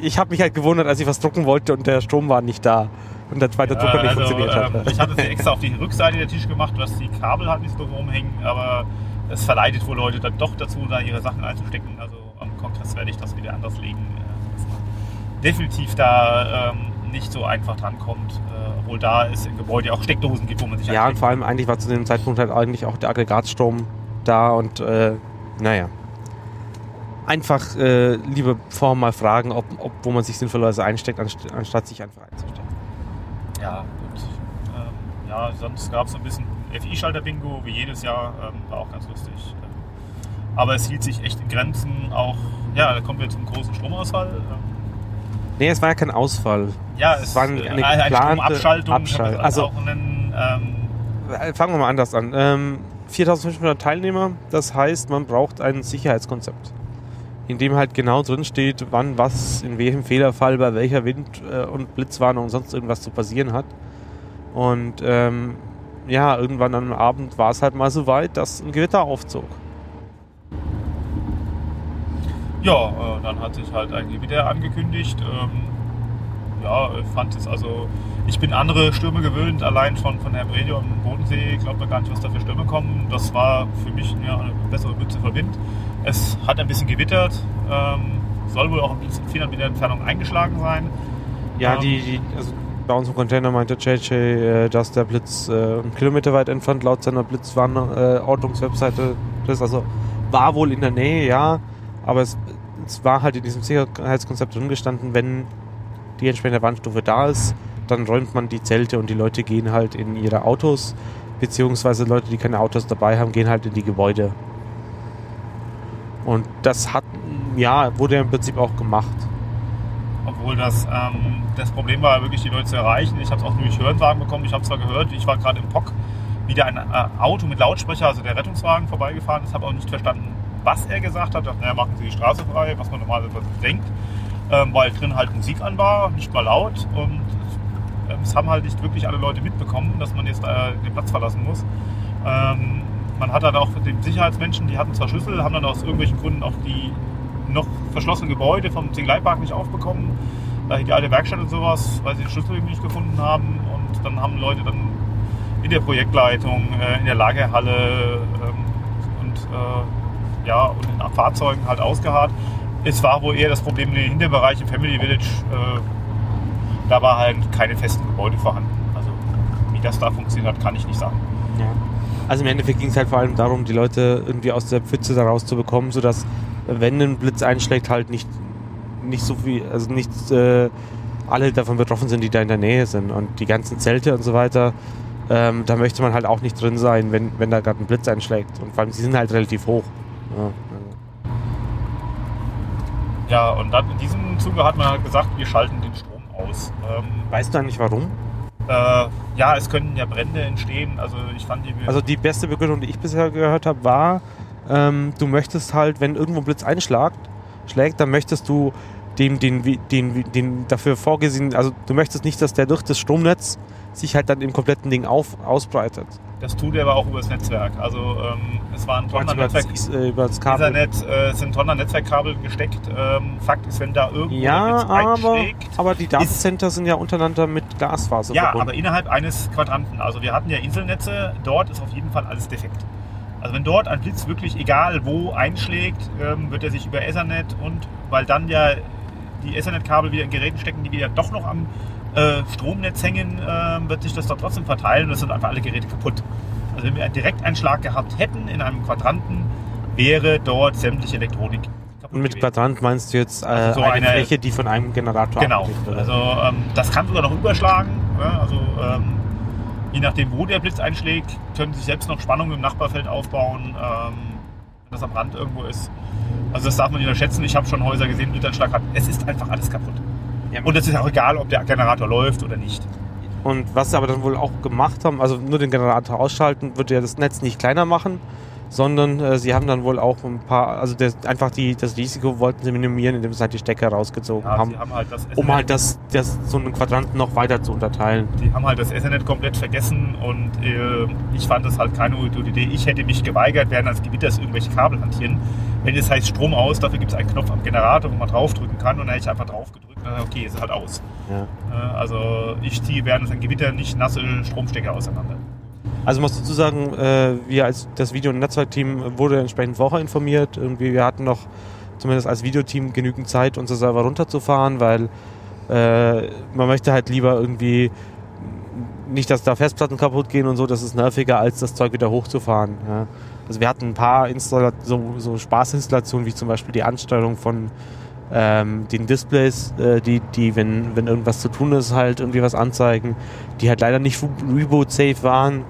ich habe mich halt gewundert, als ich was drucken wollte und der Strom war nicht da und der zweite Drucker nicht also, funktioniert hat. ähm, ich hatte sie extra auf die Rückseite der Tisch gemacht, was die Kabel halt nicht so rumhängen, aber es verleitet wohl Leute dann doch dazu, da ihre Sachen einzustecken. Also am Kongress werde ich das wieder anders legen, äh, dass man definitiv da ähm, nicht so einfach drankommt, äh, obwohl da es im Gebäude auch Steckdosen gibt, wo man sich Ja, und vor allem eigentlich war zu dem Zeitpunkt halt eigentlich auch der Aggregatstrom da und äh, naja. Einfach äh, lieber vorher mal fragen, ob, ob, wo man sich sinnvollerweise einsteckt, anst anstatt sich einfach einzustecken. Ja, und ähm, ja, sonst gab es ein bisschen FI-Schalter-Bingo, wie jedes Jahr, ähm, war auch ganz lustig. Ähm, Aber es hielt sich echt in Grenzen, auch, ja, da kommen wir zum großen Stromausfall. Ähm, Nee, es war ja kein Ausfall. Ja, Es es war eine eine, geplante Stromabschaltung, Abschalt- also- nennen. Ähm, Äh, Fangen wir mal anders an. Ähm, 4500 Teilnehmer, das heißt, man braucht ein Sicherheitskonzept, in dem halt genau drin steht, wann was, in welchem Fehlerfall, bei welcher Wind- äh, und Blitzwarnung und sonst irgendwas zu passieren hat. Und ähm, ja, irgendwann am Abend war es halt mal so weit, dass ein Gewitter aufzog. ja, äh, dann hat sich halt ein Gewitter angekündigt. Ähm, ja, ich fand es also, ich bin andere Stürme gewöhnt, allein von, von Herrn Radio am Bodensee, glaubt man gar nicht, was da für Stürme kommen. Das war für mich ja, eine bessere Mütze für Wind. Es hat ein bisschen gewittert, ähm, soll wohl auch ein bisschen 400 Meter Entfernung eingeschlagen sein. Ja, Ähm. die, die, also bei unserem Container meinte JJ, äh, dass der Blitz äh, einen Kilometer weit entfernt laut seiner Blitzwarnungswebseite äh, ist. Also war wohl in der Nähe, ja, aber es, es war halt in diesem Sicherheitskonzept drin gestanden, wenn die entsprechende Warnstufe da ist, dann räumt man die Zelte und die Leute gehen halt in ihre Autos, beziehungsweise Leute, die keine Autos dabei haben, gehen halt in die Gebäude. Und das hat, ja, wurde im Prinzip auch gemacht. Obwohl das, ähm, das Problem war, wirklich die Leute zu erreichen. Ich habe es auch durch Hörensagen bekommen. Ich habe zwar gehört, ich war gerade im POC, wie da ein äh, Auto mit Lautsprecher, also der Rettungswagen, vorbeigefahren ist, habe auch nicht verstanden, was er gesagt hat. Dachte, naja, machen Sie die Straße frei, was man normalerweise denkt. Ähm, weil drin halt Musik an war, nicht mal laut. Und ähm, es haben halt nicht wirklich alle Leute mitbekommen, dass man jetzt äh, den Platz verlassen muss. Ähm, man hat dann auch den Sicherheitsmenschen, die hatten zwar Schlüssel, haben dann aus irgendwelchen Gründen auch die noch verschlossenen Gebäude vom Zinglei-Park nicht aufbekommen. Die alte Werkstatt und sowas, weil sie den Schlüssel nicht gefunden haben. Und dann haben Leute dann in der Projektleitung, äh, in der Lagerhalle ähm, und, äh, ja, und in Fahrzeugen halt ausgeharrt. Es war wohl eher das Problem in den Hinterbereich im Family Village. Äh, da war halt keine festen Gebäude vorhanden. Also wie das da funktioniert hat, kann ich nicht sagen. Ja. Also im Endeffekt ging es halt vor allem darum, die Leute irgendwie aus der Pfütze da rauszubekommen, sodass wenn ein Blitz einschlägt, halt nicht, nicht so viel, also nicht äh, alle davon betroffen sind, die da in der Nähe sind. Und die ganzen Zelte und so weiter, ähm, da möchte man halt auch nicht drin sein, wenn, wenn da gerade ein Blitz einschlägt. Und vor allem, sie sind halt relativ hoch. Ja, ja und dann in diesem Zuge hat man halt gesagt, wir schalten den Strom aus. Ähm, weißt du eigentlich warum? Äh, ja, es können ja Brände entstehen. Also ich fand die. Also die beste Begründung, die ich bisher gehört habe, war, ähm, du möchtest halt, wenn irgendwo ein Blitz einschlägt, schlägt, dann möchtest du dem, den, den, den dafür vorgesehen, also du möchtest nicht, dass der durch das Stromnetz sich halt dann im kompletten Ding auf, ausbreitet. Das tut er aber auch über das Netzwerk. Also ähm, es war ein tonner Netzwerk. Äh, über das Kabel. Ethernet äh, sind tonner Netzwerkkabel gesteckt. Ähm, Fakt ist, wenn da irgendwo ja, aber, aber die Datencenter sind ja untereinander mit Glasfaser Ja, verbunden. aber innerhalb eines Quadranten. Also wir hatten ja Inselnetze. Dort ist auf jeden Fall alles defekt. Also wenn dort ein Blitz wirklich egal wo einschlägt, ähm, wird er sich über Ethernet und weil dann ja die Ethernet-Kabel wieder in Geräten stecken, die wieder doch noch am äh, Stromnetz hängen, äh, wird sich das doch trotzdem verteilen und es sind einfach alle Geräte kaputt. Also wenn wir einen Direkteinschlag gehabt hätten in einem Quadranten, wäre dort sämtliche Elektronik kaputt. Und mit gewesen. Quadrant meinst du jetzt äh, also so eine, eine, Fläche, die von einem Generator Genau. Also ähm, das kann sogar noch überschlagen. Ja, also ähm, je nachdem, wo der Blitz einschlägt, können sich selbst noch Spannungen im Nachbarfeld aufbauen, ähm, wenn das am Rand irgendwo ist. Also das darf man nicht unterschätzen. Ich habe schon Häuser gesehen, die Blittanschlag hat. Es ist einfach alles kaputt. Ja, und es ist auch egal, ob der Generator läuft oder nicht. Und was sie aber dann wohl auch gemacht haben, also nur den Generator ausschalten, würde ja das Netz nicht kleiner machen, sondern äh, sie haben dann wohl auch ein paar, also das, einfach die, das Risiko wollten sie minimieren, indem sie halt die Stecker rausgezogen ja, haben, haben halt um halt das, das, so einen Quadranten noch weiter zu unterteilen. Die haben halt das Ethernet komplett vergessen und äh, ich fand das halt keine gute Idee. Ich hätte mich geweigert, während als Gewitters irgendwelche Kabel hantieren. Wenn es heißt Strom aus, dafür gibt es einen Knopf am Generator, wo man draufdrücken kann und dann hätte ich einfach drauf gedrückt äh, okay, ist halt aus. Ja. Äh, also ich ziehe während ein Gewitter nicht nasse Stromstecker auseinander. Also muss dazu sagen, äh, wir als das Video- und Netzwerkteam wurde entsprechend vorher informiert. Irgendwie wir hatten noch zumindest als Videoteam genügend Zeit, unser Server runterzufahren, weil äh, man möchte halt lieber irgendwie nicht, dass da Festplatten kaputt gehen und so, das ist nerviger, als das Zeug wieder hochzufahren. Ja. Also wir hatten ein paar Installa so, so Spaßinstallationen, wie zum Beispiel die Ansteuerung von ähm, den Displays, äh, die, die wenn, wenn irgendwas zu tun ist, halt irgendwie was anzeigen, die halt leider nicht reboot-safe waren,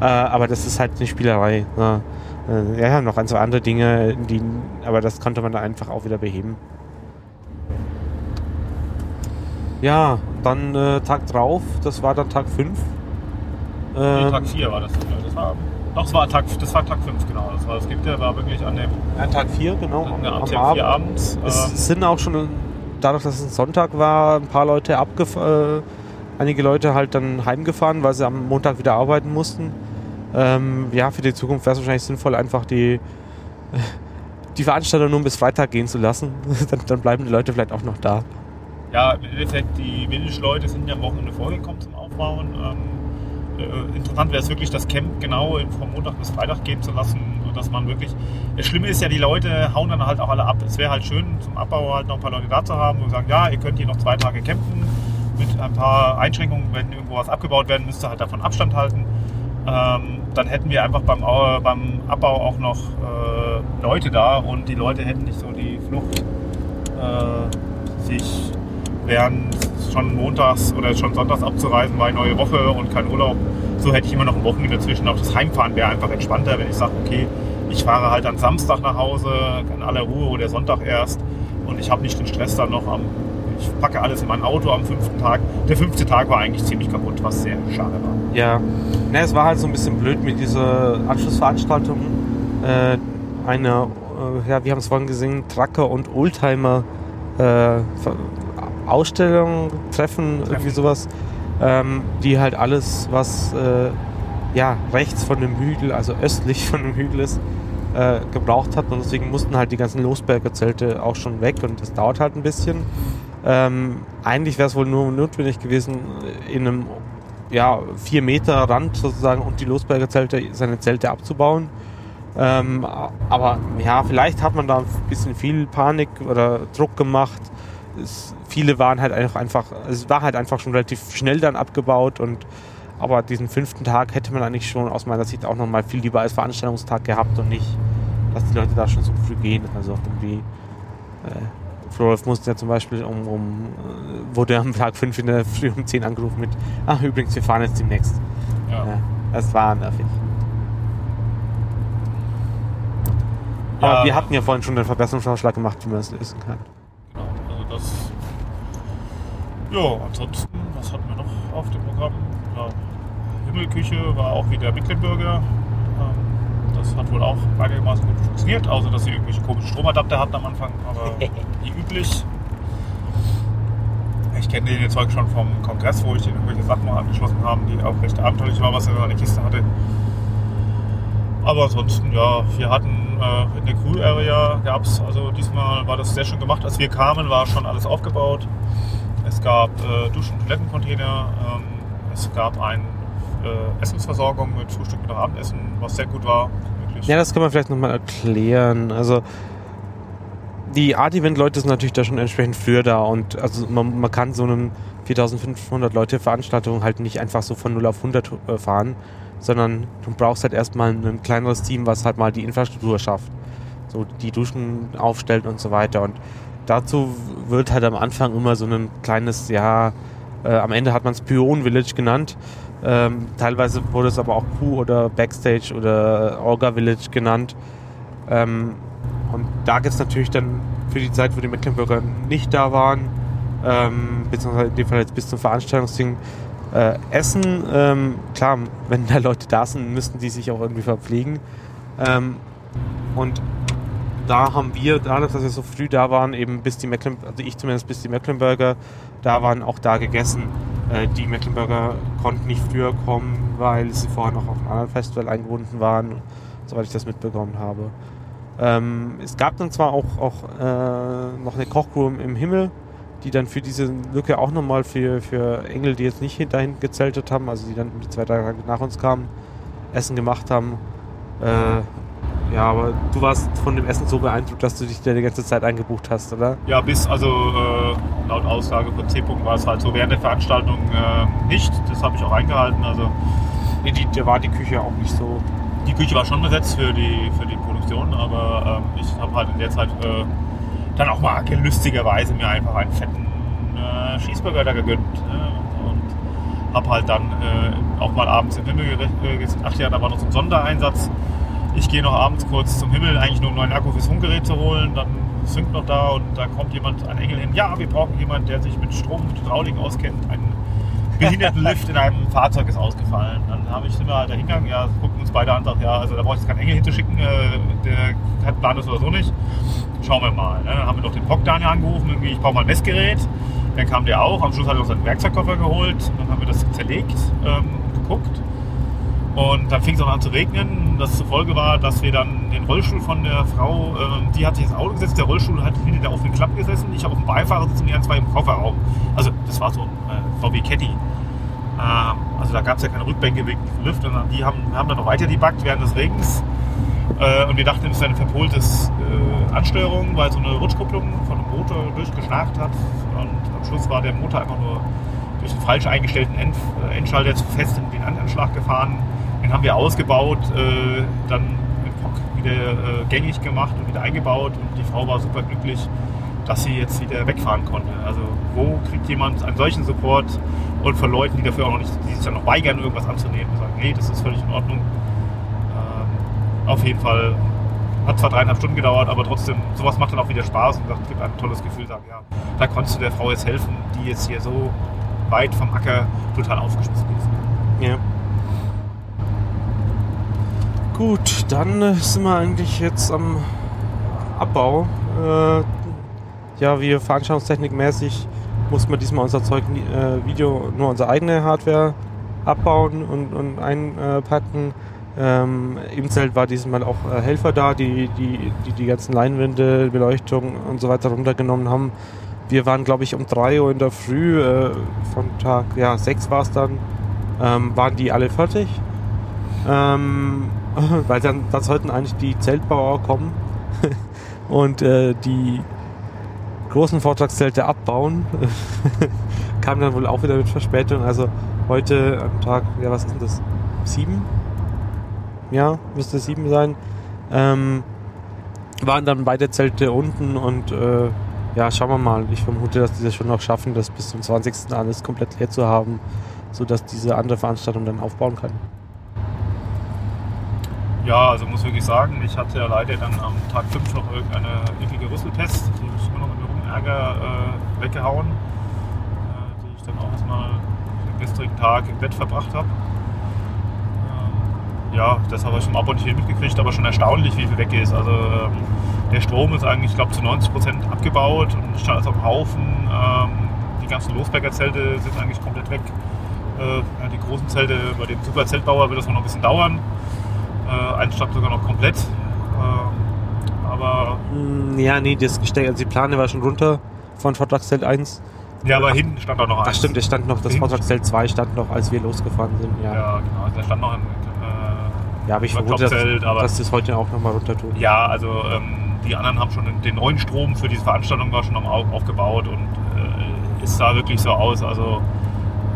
äh, aber das ist halt eine Spielerei. Ne? Äh, ja, noch ein, zwei andere Dinge, die, aber das konnte man da einfach auch wieder beheben. Ja, dann äh, Tag drauf, das war dann Tag 5. Nee, Tag 4 war das. Das war doch, das war Tag, das war Tag 5, genau. Das war das Gipfel, war wirklich an dem. Ja, Tag 4, genau. Am, am, am Abend. abends. Es äh, sind auch schon, dadurch, dass es ein Sonntag war, ein paar Leute abgefahren. Äh, einige Leute halt dann heimgefahren, weil sie am Montag wieder arbeiten mussten. Ähm, ja, für die Zukunft wäre es wahrscheinlich sinnvoll, einfach die, die Veranstaltung nur bis Freitag gehen zu lassen. dann, dann, bleiben die Leute vielleicht auch noch da. Ja, im Endeffekt, die Village-Leute sind ja am Wochenende vorgekommen zum Aufbauen. Ähm, äh, interessant wäre es wirklich, das Camp genau vom Montag bis Freitag gehen zu lassen, dass man wirklich. Das Schlimme ist ja, die Leute hauen dann halt auch alle ab. Es wäre halt schön, zum Abbau halt noch ein paar Leute da zu haben und sagen, ja, ihr könnt hier noch zwei Tage campen mit ein paar Einschränkungen, wenn irgendwo was abgebaut werden müsste, halt davon Abstand halten. Ähm, dann hätten wir einfach beim, äh, beim Abbau auch noch äh, Leute da und die Leute hätten nicht so die Flucht äh, sich während schon montags oder schon sonntags abzureisen, eine neue Woche und kein Urlaub. So hätte ich immer noch ein Wochenende dazwischen. Auch das Heimfahren wäre einfach entspannter, wenn ich sage, okay, ich fahre halt am Samstag nach Hause, in aller Ruhe oder Sonntag erst und ich habe nicht den Stress dann noch am ich packe alles in mein Auto am fünften Tag. Der fünfte Tag war eigentlich ziemlich kaputt, was sehr schade war. Ja, ne, es war halt so ein bisschen blöd mit dieser Anschlussveranstaltung. Äh, eine, äh, ja, wir haben es vorhin gesehen, Trucker und Oldtimer äh, Ausstellung, Treffen, irgendwie sowas, ähm, die halt alles, was äh, ja, rechts von dem Hügel, also östlich von dem Hügel ist, äh, gebraucht hat und deswegen mussten halt die ganzen Losberger Zelte auch schon weg und das dauert halt ein bisschen. Ähm, eigentlich wäre es wohl nur notwendig gewesen, in einem ja, vier Meter Rand sozusagen und die Losberger Zelte, seine Zelte abzubauen. Ähm, aber ja, vielleicht hat man da ein bisschen viel Panik oder Druck gemacht. Es, viele waren halt einfach, einfach, es war halt einfach schon relativ schnell dann abgebaut und aber diesen fünften Tag hätte man eigentlich schon aus meiner Sicht auch nochmal viel lieber als Veranstaltungstag gehabt und nicht, dass die Leute da schon so früh gehen. Also irgendwie, äh, Florolf musste ja zum Beispiel um, um wurde am Tag 5 in der Früh um 10 angerufen mit, ach übrigens, wir fahren jetzt demnächst. Ja. ja das war nervig. Ja. Aber wir hatten ja vorhin schon einen Verbesserungsvorschlag gemacht, wie man das lösen kann. Genau, also das. Ja, ansonsten, was hatten wir noch auf dem Programm? Ja, Himmelküche war auch wieder Mecklenburger. Das hat wohl auch einigermaßen gut funktioniert, außer dass sie irgendwelche komischen Stromadapter hatten am Anfang, aber wie üblich. Ich kenne den Zeug schon vom Kongress, wo ich den irgendwelche Sachen mal angeschlossen habe, die auch recht abenteuerlich war, was er in seiner Kiste hatte. Aber ansonsten, ja, wir hatten äh, in der Crew Area gab es, also diesmal war das sehr schön gemacht. Als wir kamen, war schon alles aufgebaut. Es gab äh, Duschen- und Toilettencontainer. Ähm, es gab eine äh, Essensversorgung mit Frühstück und Abendessen, was sehr gut war. Wirklich. Ja, das kann man vielleicht nochmal erklären. Also die Art-Event-Leute sind natürlich da schon entsprechend früher da und also man, man kann so einem 4500 Leute Veranstaltung halt nicht einfach so von 0 auf 100 äh, fahren, sondern du brauchst halt erstmal ein kleineres Team, was halt mal die Infrastruktur schafft. So die Duschen aufstellt und so weiter. Und dazu wird halt am Anfang immer so ein kleines, ja, äh, am Ende hat man es Pion Village genannt. Ähm, teilweise wurde es aber auch Crew oder Backstage oder Orga Village genannt. Ähm, und da gibt es natürlich dann für die Zeit, wo die Mecklenburger nicht da waren, ähm, beziehungsweise in dem Fall jetzt bis zum Veranstaltungsding, äh, Essen, ähm, klar, wenn da Leute da sind, müssten die sich auch irgendwie verpflegen. Ähm, und da haben wir, dadurch, dass wir so früh da waren, eben bis die Mecklenburger, also ich zumindest bis die Mecklenburger da waren, auch da gegessen. Äh, die Mecklenburger konnten nicht früher kommen, weil sie vorher noch auf einem anderen Festival eingebunden waren, soweit ich das mitbekommen habe. Ähm, es gab dann zwar auch, auch äh, noch eine Kochroom im Himmel, die dann für diese Lücke auch nochmal für, für Engel, die jetzt nicht dahin gezeltet haben, also die dann die zwei Tage nach uns kamen, Essen gemacht haben. Äh, ja, aber du warst von dem Essen so beeindruckt, dass du dich da die ganze Zeit eingebucht hast, oder? Ja, bis, also äh, laut Aussage von C. war es halt so während der Veranstaltung äh, nicht. Das habe ich auch eingehalten. Also nee, die, da war die Küche auch nicht so. Die Küche war schon besetzt für die, für die Produktion, aber ähm, ich habe halt in der Zeit äh, dann auch mal lustigerweise mir einfach einen fetten äh, Schießburger da gegönnt. Äh, und habe halt dann äh, auch mal abends im Himmel äh, gesehen. Ach ja, da war noch so ein Sondereinsatz. Ich gehe noch abends kurz zum Himmel, eigentlich nur um einen neuen Akku fürs Funkgerät zu holen. Dann synkt noch da und da kommt jemand, ein Engel hin. Ja, wir brauchen jemanden, der sich mit Strom und Hydraulik auskennt. Ein Behindertenlift in einem Fahrzeug ist ausgefallen. Dann habe ich sind wir halt da hingegangen, ja, gucken uns beide an, sagt, ja, also da brauche ich jetzt keinen Engel hinzuschicken, äh, der hat Plan das oder so nicht schauen wir mal. Ne? Dann haben wir noch den Bock Daniel angerufen, irgendwie, ich brauche mal ein Messgerät. Dann kam der auch, am Schluss hat er noch seinen Werkzeugkoffer geholt. Dann haben wir das zerlegt, ähm, geguckt. Und dann fing es auch an zu regnen. Das zur Folge war, dass wir dann den Rollstuhl von der Frau, äh, die hat sich ins Auto gesetzt, der Rollstuhl hat hinter der offenen Klappe gesessen. Ich habe auf dem Beifahrersitz und die zwei im Kofferraum. Also das war so ein äh, VW Caddy. Ähm, also da gab es ja keine Rückbänke wegen Lüft, sondern die haben, haben dann noch weiter debuggt während des Regens. Äh, und wir dachten, es ist eine verpolte äh, Ansteuerung, weil so eine Rutschkupplung von einem Motor durchgeschnarcht hat. Und am Schluss war der Motor einfach nur durch den falsch eingestellten End, äh, Endschalter zu fest in den Anschlag gefahren. Den haben wir ausgebaut, äh, dann mit POC wieder äh, gängig gemacht und wieder eingebaut. Und die Frau war super glücklich. dass sie jetzt wieder wegfahren konnte. Also wo kriegt jemand einen solchen Support und von Leuten, die dafür auch noch nicht, die sich dann noch weigern, irgendwas anzunehmen und sagen, nee, das ist völlig in Ordnung. Ähm, auf jeden Fall hat zwar dreieinhalb Stunden gedauert, aber trotzdem, sowas macht dann auch wieder Spaß und sagt, gibt ein tolles Gefühl, sagen, ja, da konntest du der Frau jetzt helfen, die jetzt hier so weit vom Acker total aufgeschmissen ist. Ja. Gut, dann äh, sind wir eigentlich jetzt am Abbau. Äh, ja, wir veranstaltungstechnikmäßig mussten wir diesmal unser Zeug äh, Video nur unsere eigene Hardware abbauen und, und einpacken. Ähm, Im Zelt war diesmal auch äh, Helfer da, die die, die die ganzen Leinwände, Beleuchtung und so weiter runtergenommen haben. Wir waren, glaube ich, um 3 Uhr in der Früh, äh, von Tag ja, 6 war es dann, ähm, waren die alle fertig. Ähm, weil dann, dann sollten eigentlich die Zeltbauer kommen und äh, die großen Vortragszelte abbauen. Kam dann wohl auch wieder mit Verspätung. Also heute am Tag, ja, was ist denn das? Sieben? Ja, müsste sieben sein. Ähm, waren dann beide Zelte unten und äh, ja, schauen wir mal. Ich vermute, dass die das schon noch schaffen, das bis zum 20. alles komplett leer zu haben, sodass diese andere Veranstaltung dann aufbauen kann. Ja, also muss wirklich sagen, ich hatte ja leider dann am Tag 5 noch irgendeine eklige Rüsselpest, die ich immer noch mit Rumärger äh, weggehauen, äh, die ich dann auch erstmal den gestrigen Tag im Bett verbracht habe. Ähm, ja, das habe ich im Abo nicht mitgekriegt, aber schon erstaunlich, wie viel weg ist. Also ähm, der Strom ist eigentlich, ich glaube, zu 90 Prozent abgebaut und stand auf dem Haufen. Ähm, die ganzen Losberger Zelte sind eigentlich komplett weg. Äh, die großen Zelte, bei dem Superzeltbauer wird das noch ein bisschen dauern. Äh, ein stand sogar noch komplett. Äh, aber. Mm, ja, nee, das Gestell, also die Plane war schon runter von Vortragszelt 1. Ja, aber Ach, hinten stand auch noch eins. Das stimmt, es stand noch, das Vortragszelt 2 stand noch, als wir losgefahren sind. Ja, ja genau. Also da stand noch ein. Äh, ja, aber ich vermute, dass, aber, dass das heute auch nochmal runter tut. Ja, also ähm, die anderen haben schon den neuen Strom für diese Veranstaltung war schon aufgebaut und äh, es sah wirklich so aus. Also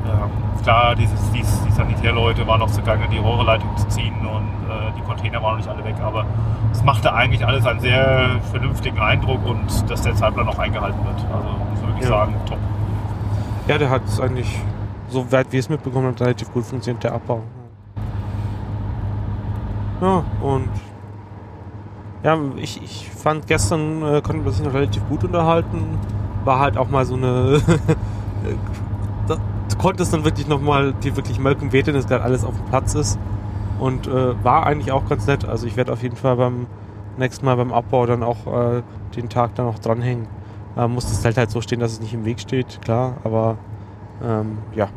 ähm, klar, dieses, dieses, die Sanitärleute waren noch zugange, die Rohrleitung zu ziehen und die Container waren noch nicht alle weg, aber es machte eigentlich alles einen sehr vernünftigen Eindruck und dass der Zeitplan noch eingehalten wird. Also muss man wirklich ja. sagen, top. Ja, der hat es eigentlich, so weit wie es mitbekommen hat, relativ gut funktioniert, der Abbau. Ja, und ja, ich, ich fand gestern äh, konnten wir sich noch relativ gut unterhalten. War halt auch mal so eine. da, du konntest dann wirklich nochmal die wirklich melken, weten, dass gerade alles auf dem Platz ist. Und äh, war eigentlich auch ganz nett. Also ich werde auf jeden Fall beim nächsten Mal beim Abbau dann auch äh, den Tag dann auch dranhängen. Äh, muss das Zelt halt so stehen, dass es nicht im Weg steht, klar, aber ähm, ja.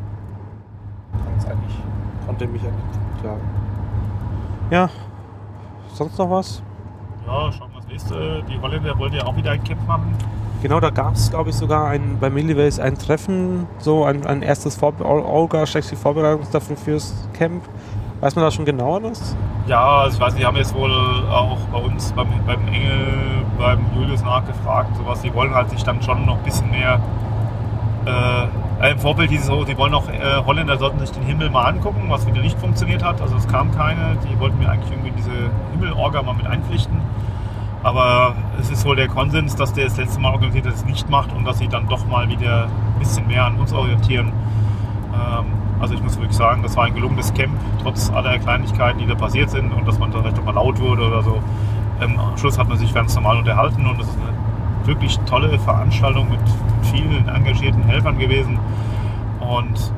eigentlich, konnte mich eigentlich klagen. Ja, sonst noch was? Ja, schauen wir das nächste. Die Holländer wollen ja auch wieder ein Camp machen. Genau, da gab es, glaube ich, sogar ein, bei Milliways ein Treffen, so ein, ein erstes Vor Olga, Vorbereitungstreffen fürs Camp. Weiß man da schon genaueres? Ja, also ich weiß, die haben jetzt wohl auch bei uns beim, beim Engel, beim Julius nachgefragt sowas. Die wollen halt sich dann schon noch ein bisschen mehr äh, im Vorbild dieses, die wollen auch, äh, Holländer sollten sich den Himmel mal angucken, was wieder nicht funktioniert hat. Also es kam keine, die wollten mir eigentlich irgendwie diese Himmelorga mal mit einpflichten. Aber es ist wohl der Konsens, dass der das letzte Mal organisiert es nicht macht und dass sie dann doch mal wieder ein bisschen mehr an uns orientieren. Ähm, also ich muss wirklich sagen, das war ein gelungenes Camp, trotz aller Kleinigkeiten, die da passiert sind und dass man da vielleicht auch mal laut wurde oder so. Ähm, am Schluss hat man sich ganz normal unterhalten und es ist eine wirklich tolle Veranstaltung mit vielen engagierten Helfern gewesen. Und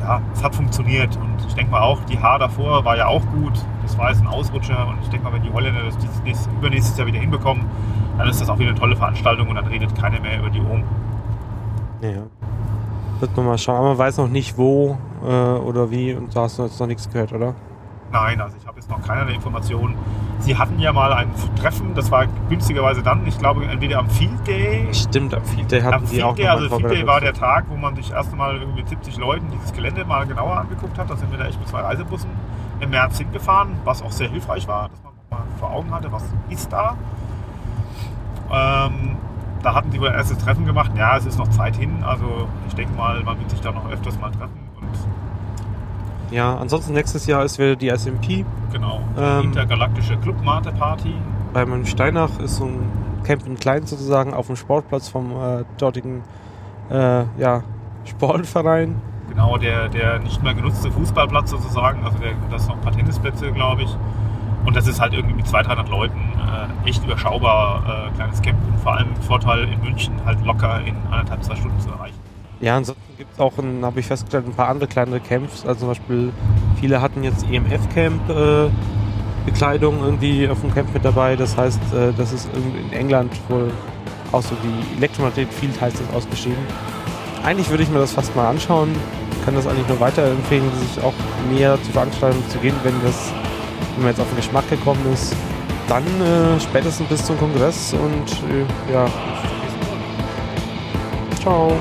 ja, es hat funktioniert. Und ich denke mal auch, die Haar davor war ja auch gut. Das war jetzt ein Ausrutscher. Und ich denke mal, wenn die Holländer das nächstes, übernächstes Jahr wieder hinbekommen, dann ist das auch wieder eine tolle Veranstaltung und dann redet keiner mehr über die um. Ja. Wird man mal schauen. Aber man weiß noch nicht wo äh, oder wie und da hast du jetzt noch nichts gehört, oder? Nein, also ich habe jetzt noch keinerlei Informationen. Sie hatten ja mal ein Treffen, das war günstigerweise dann, ich glaube, entweder am Field Day. Stimmt, am Field Day hatten am sie auch Day, Also Field Day war der Tag, wo man sich erst einmal mit 70 Leuten dieses Gelände mal genauer angeguckt hat. Da sind wir da echt mit zwei Reisebussen im März hingefahren, was auch sehr hilfreich war, dass man mal vor Augen hatte, was ist da. Ähm, da hatten sie wohl erstes Treffen gemacht. Ja, es ist noch Zeit hin. Also ich denke mal, man wird sich da noch öfters mal treffen. Ja, ansonsten nächstes Jahr ist wieder die SMP. Genau, die ähm, intergalaktische Club Mate Party. Bei meinem Steinach ist so ein Camp in Klein sozusagen auf dem Sportplatz vom äh, dortigen äh, ja, Sportverein. Genau, der, der nicht mehr genutzte Fußballplatz sozusagen. Also der, das sind noch ein paar Tennisplätze, glaube ich. Und das ist halt irgendwie mit 200, 300 Leuten äh, echt überschaubar, äh, kleines Camp und vor allem Vorteil in München halt locker in anderthalb, zwei Stunden zu erreichen. Ja, ansonsten gibt es auch, habe ich festgestellt, ein paar andere kleinere Camps. Also zum Beispiel, viele hatten jetzt EMF-Camp. Äh, Bekleidung irgendwie auf dem Camp mit dabei. Das heißt, äh, das ist in England wohl auch so die Electromagnetic Field heißt das ausgeschrieben. Eigentlich würde ich mir das fast mal anschauen. Ich kann das eigentlich nur weiterempfehlen, sich auch näher zu Veranstaltungen zu gehen, wenn das, wenn man jetzt auf den Geschmack gekommen ist. Dann äh, spätestens bis zum Kongress und äh, ja. Ciao.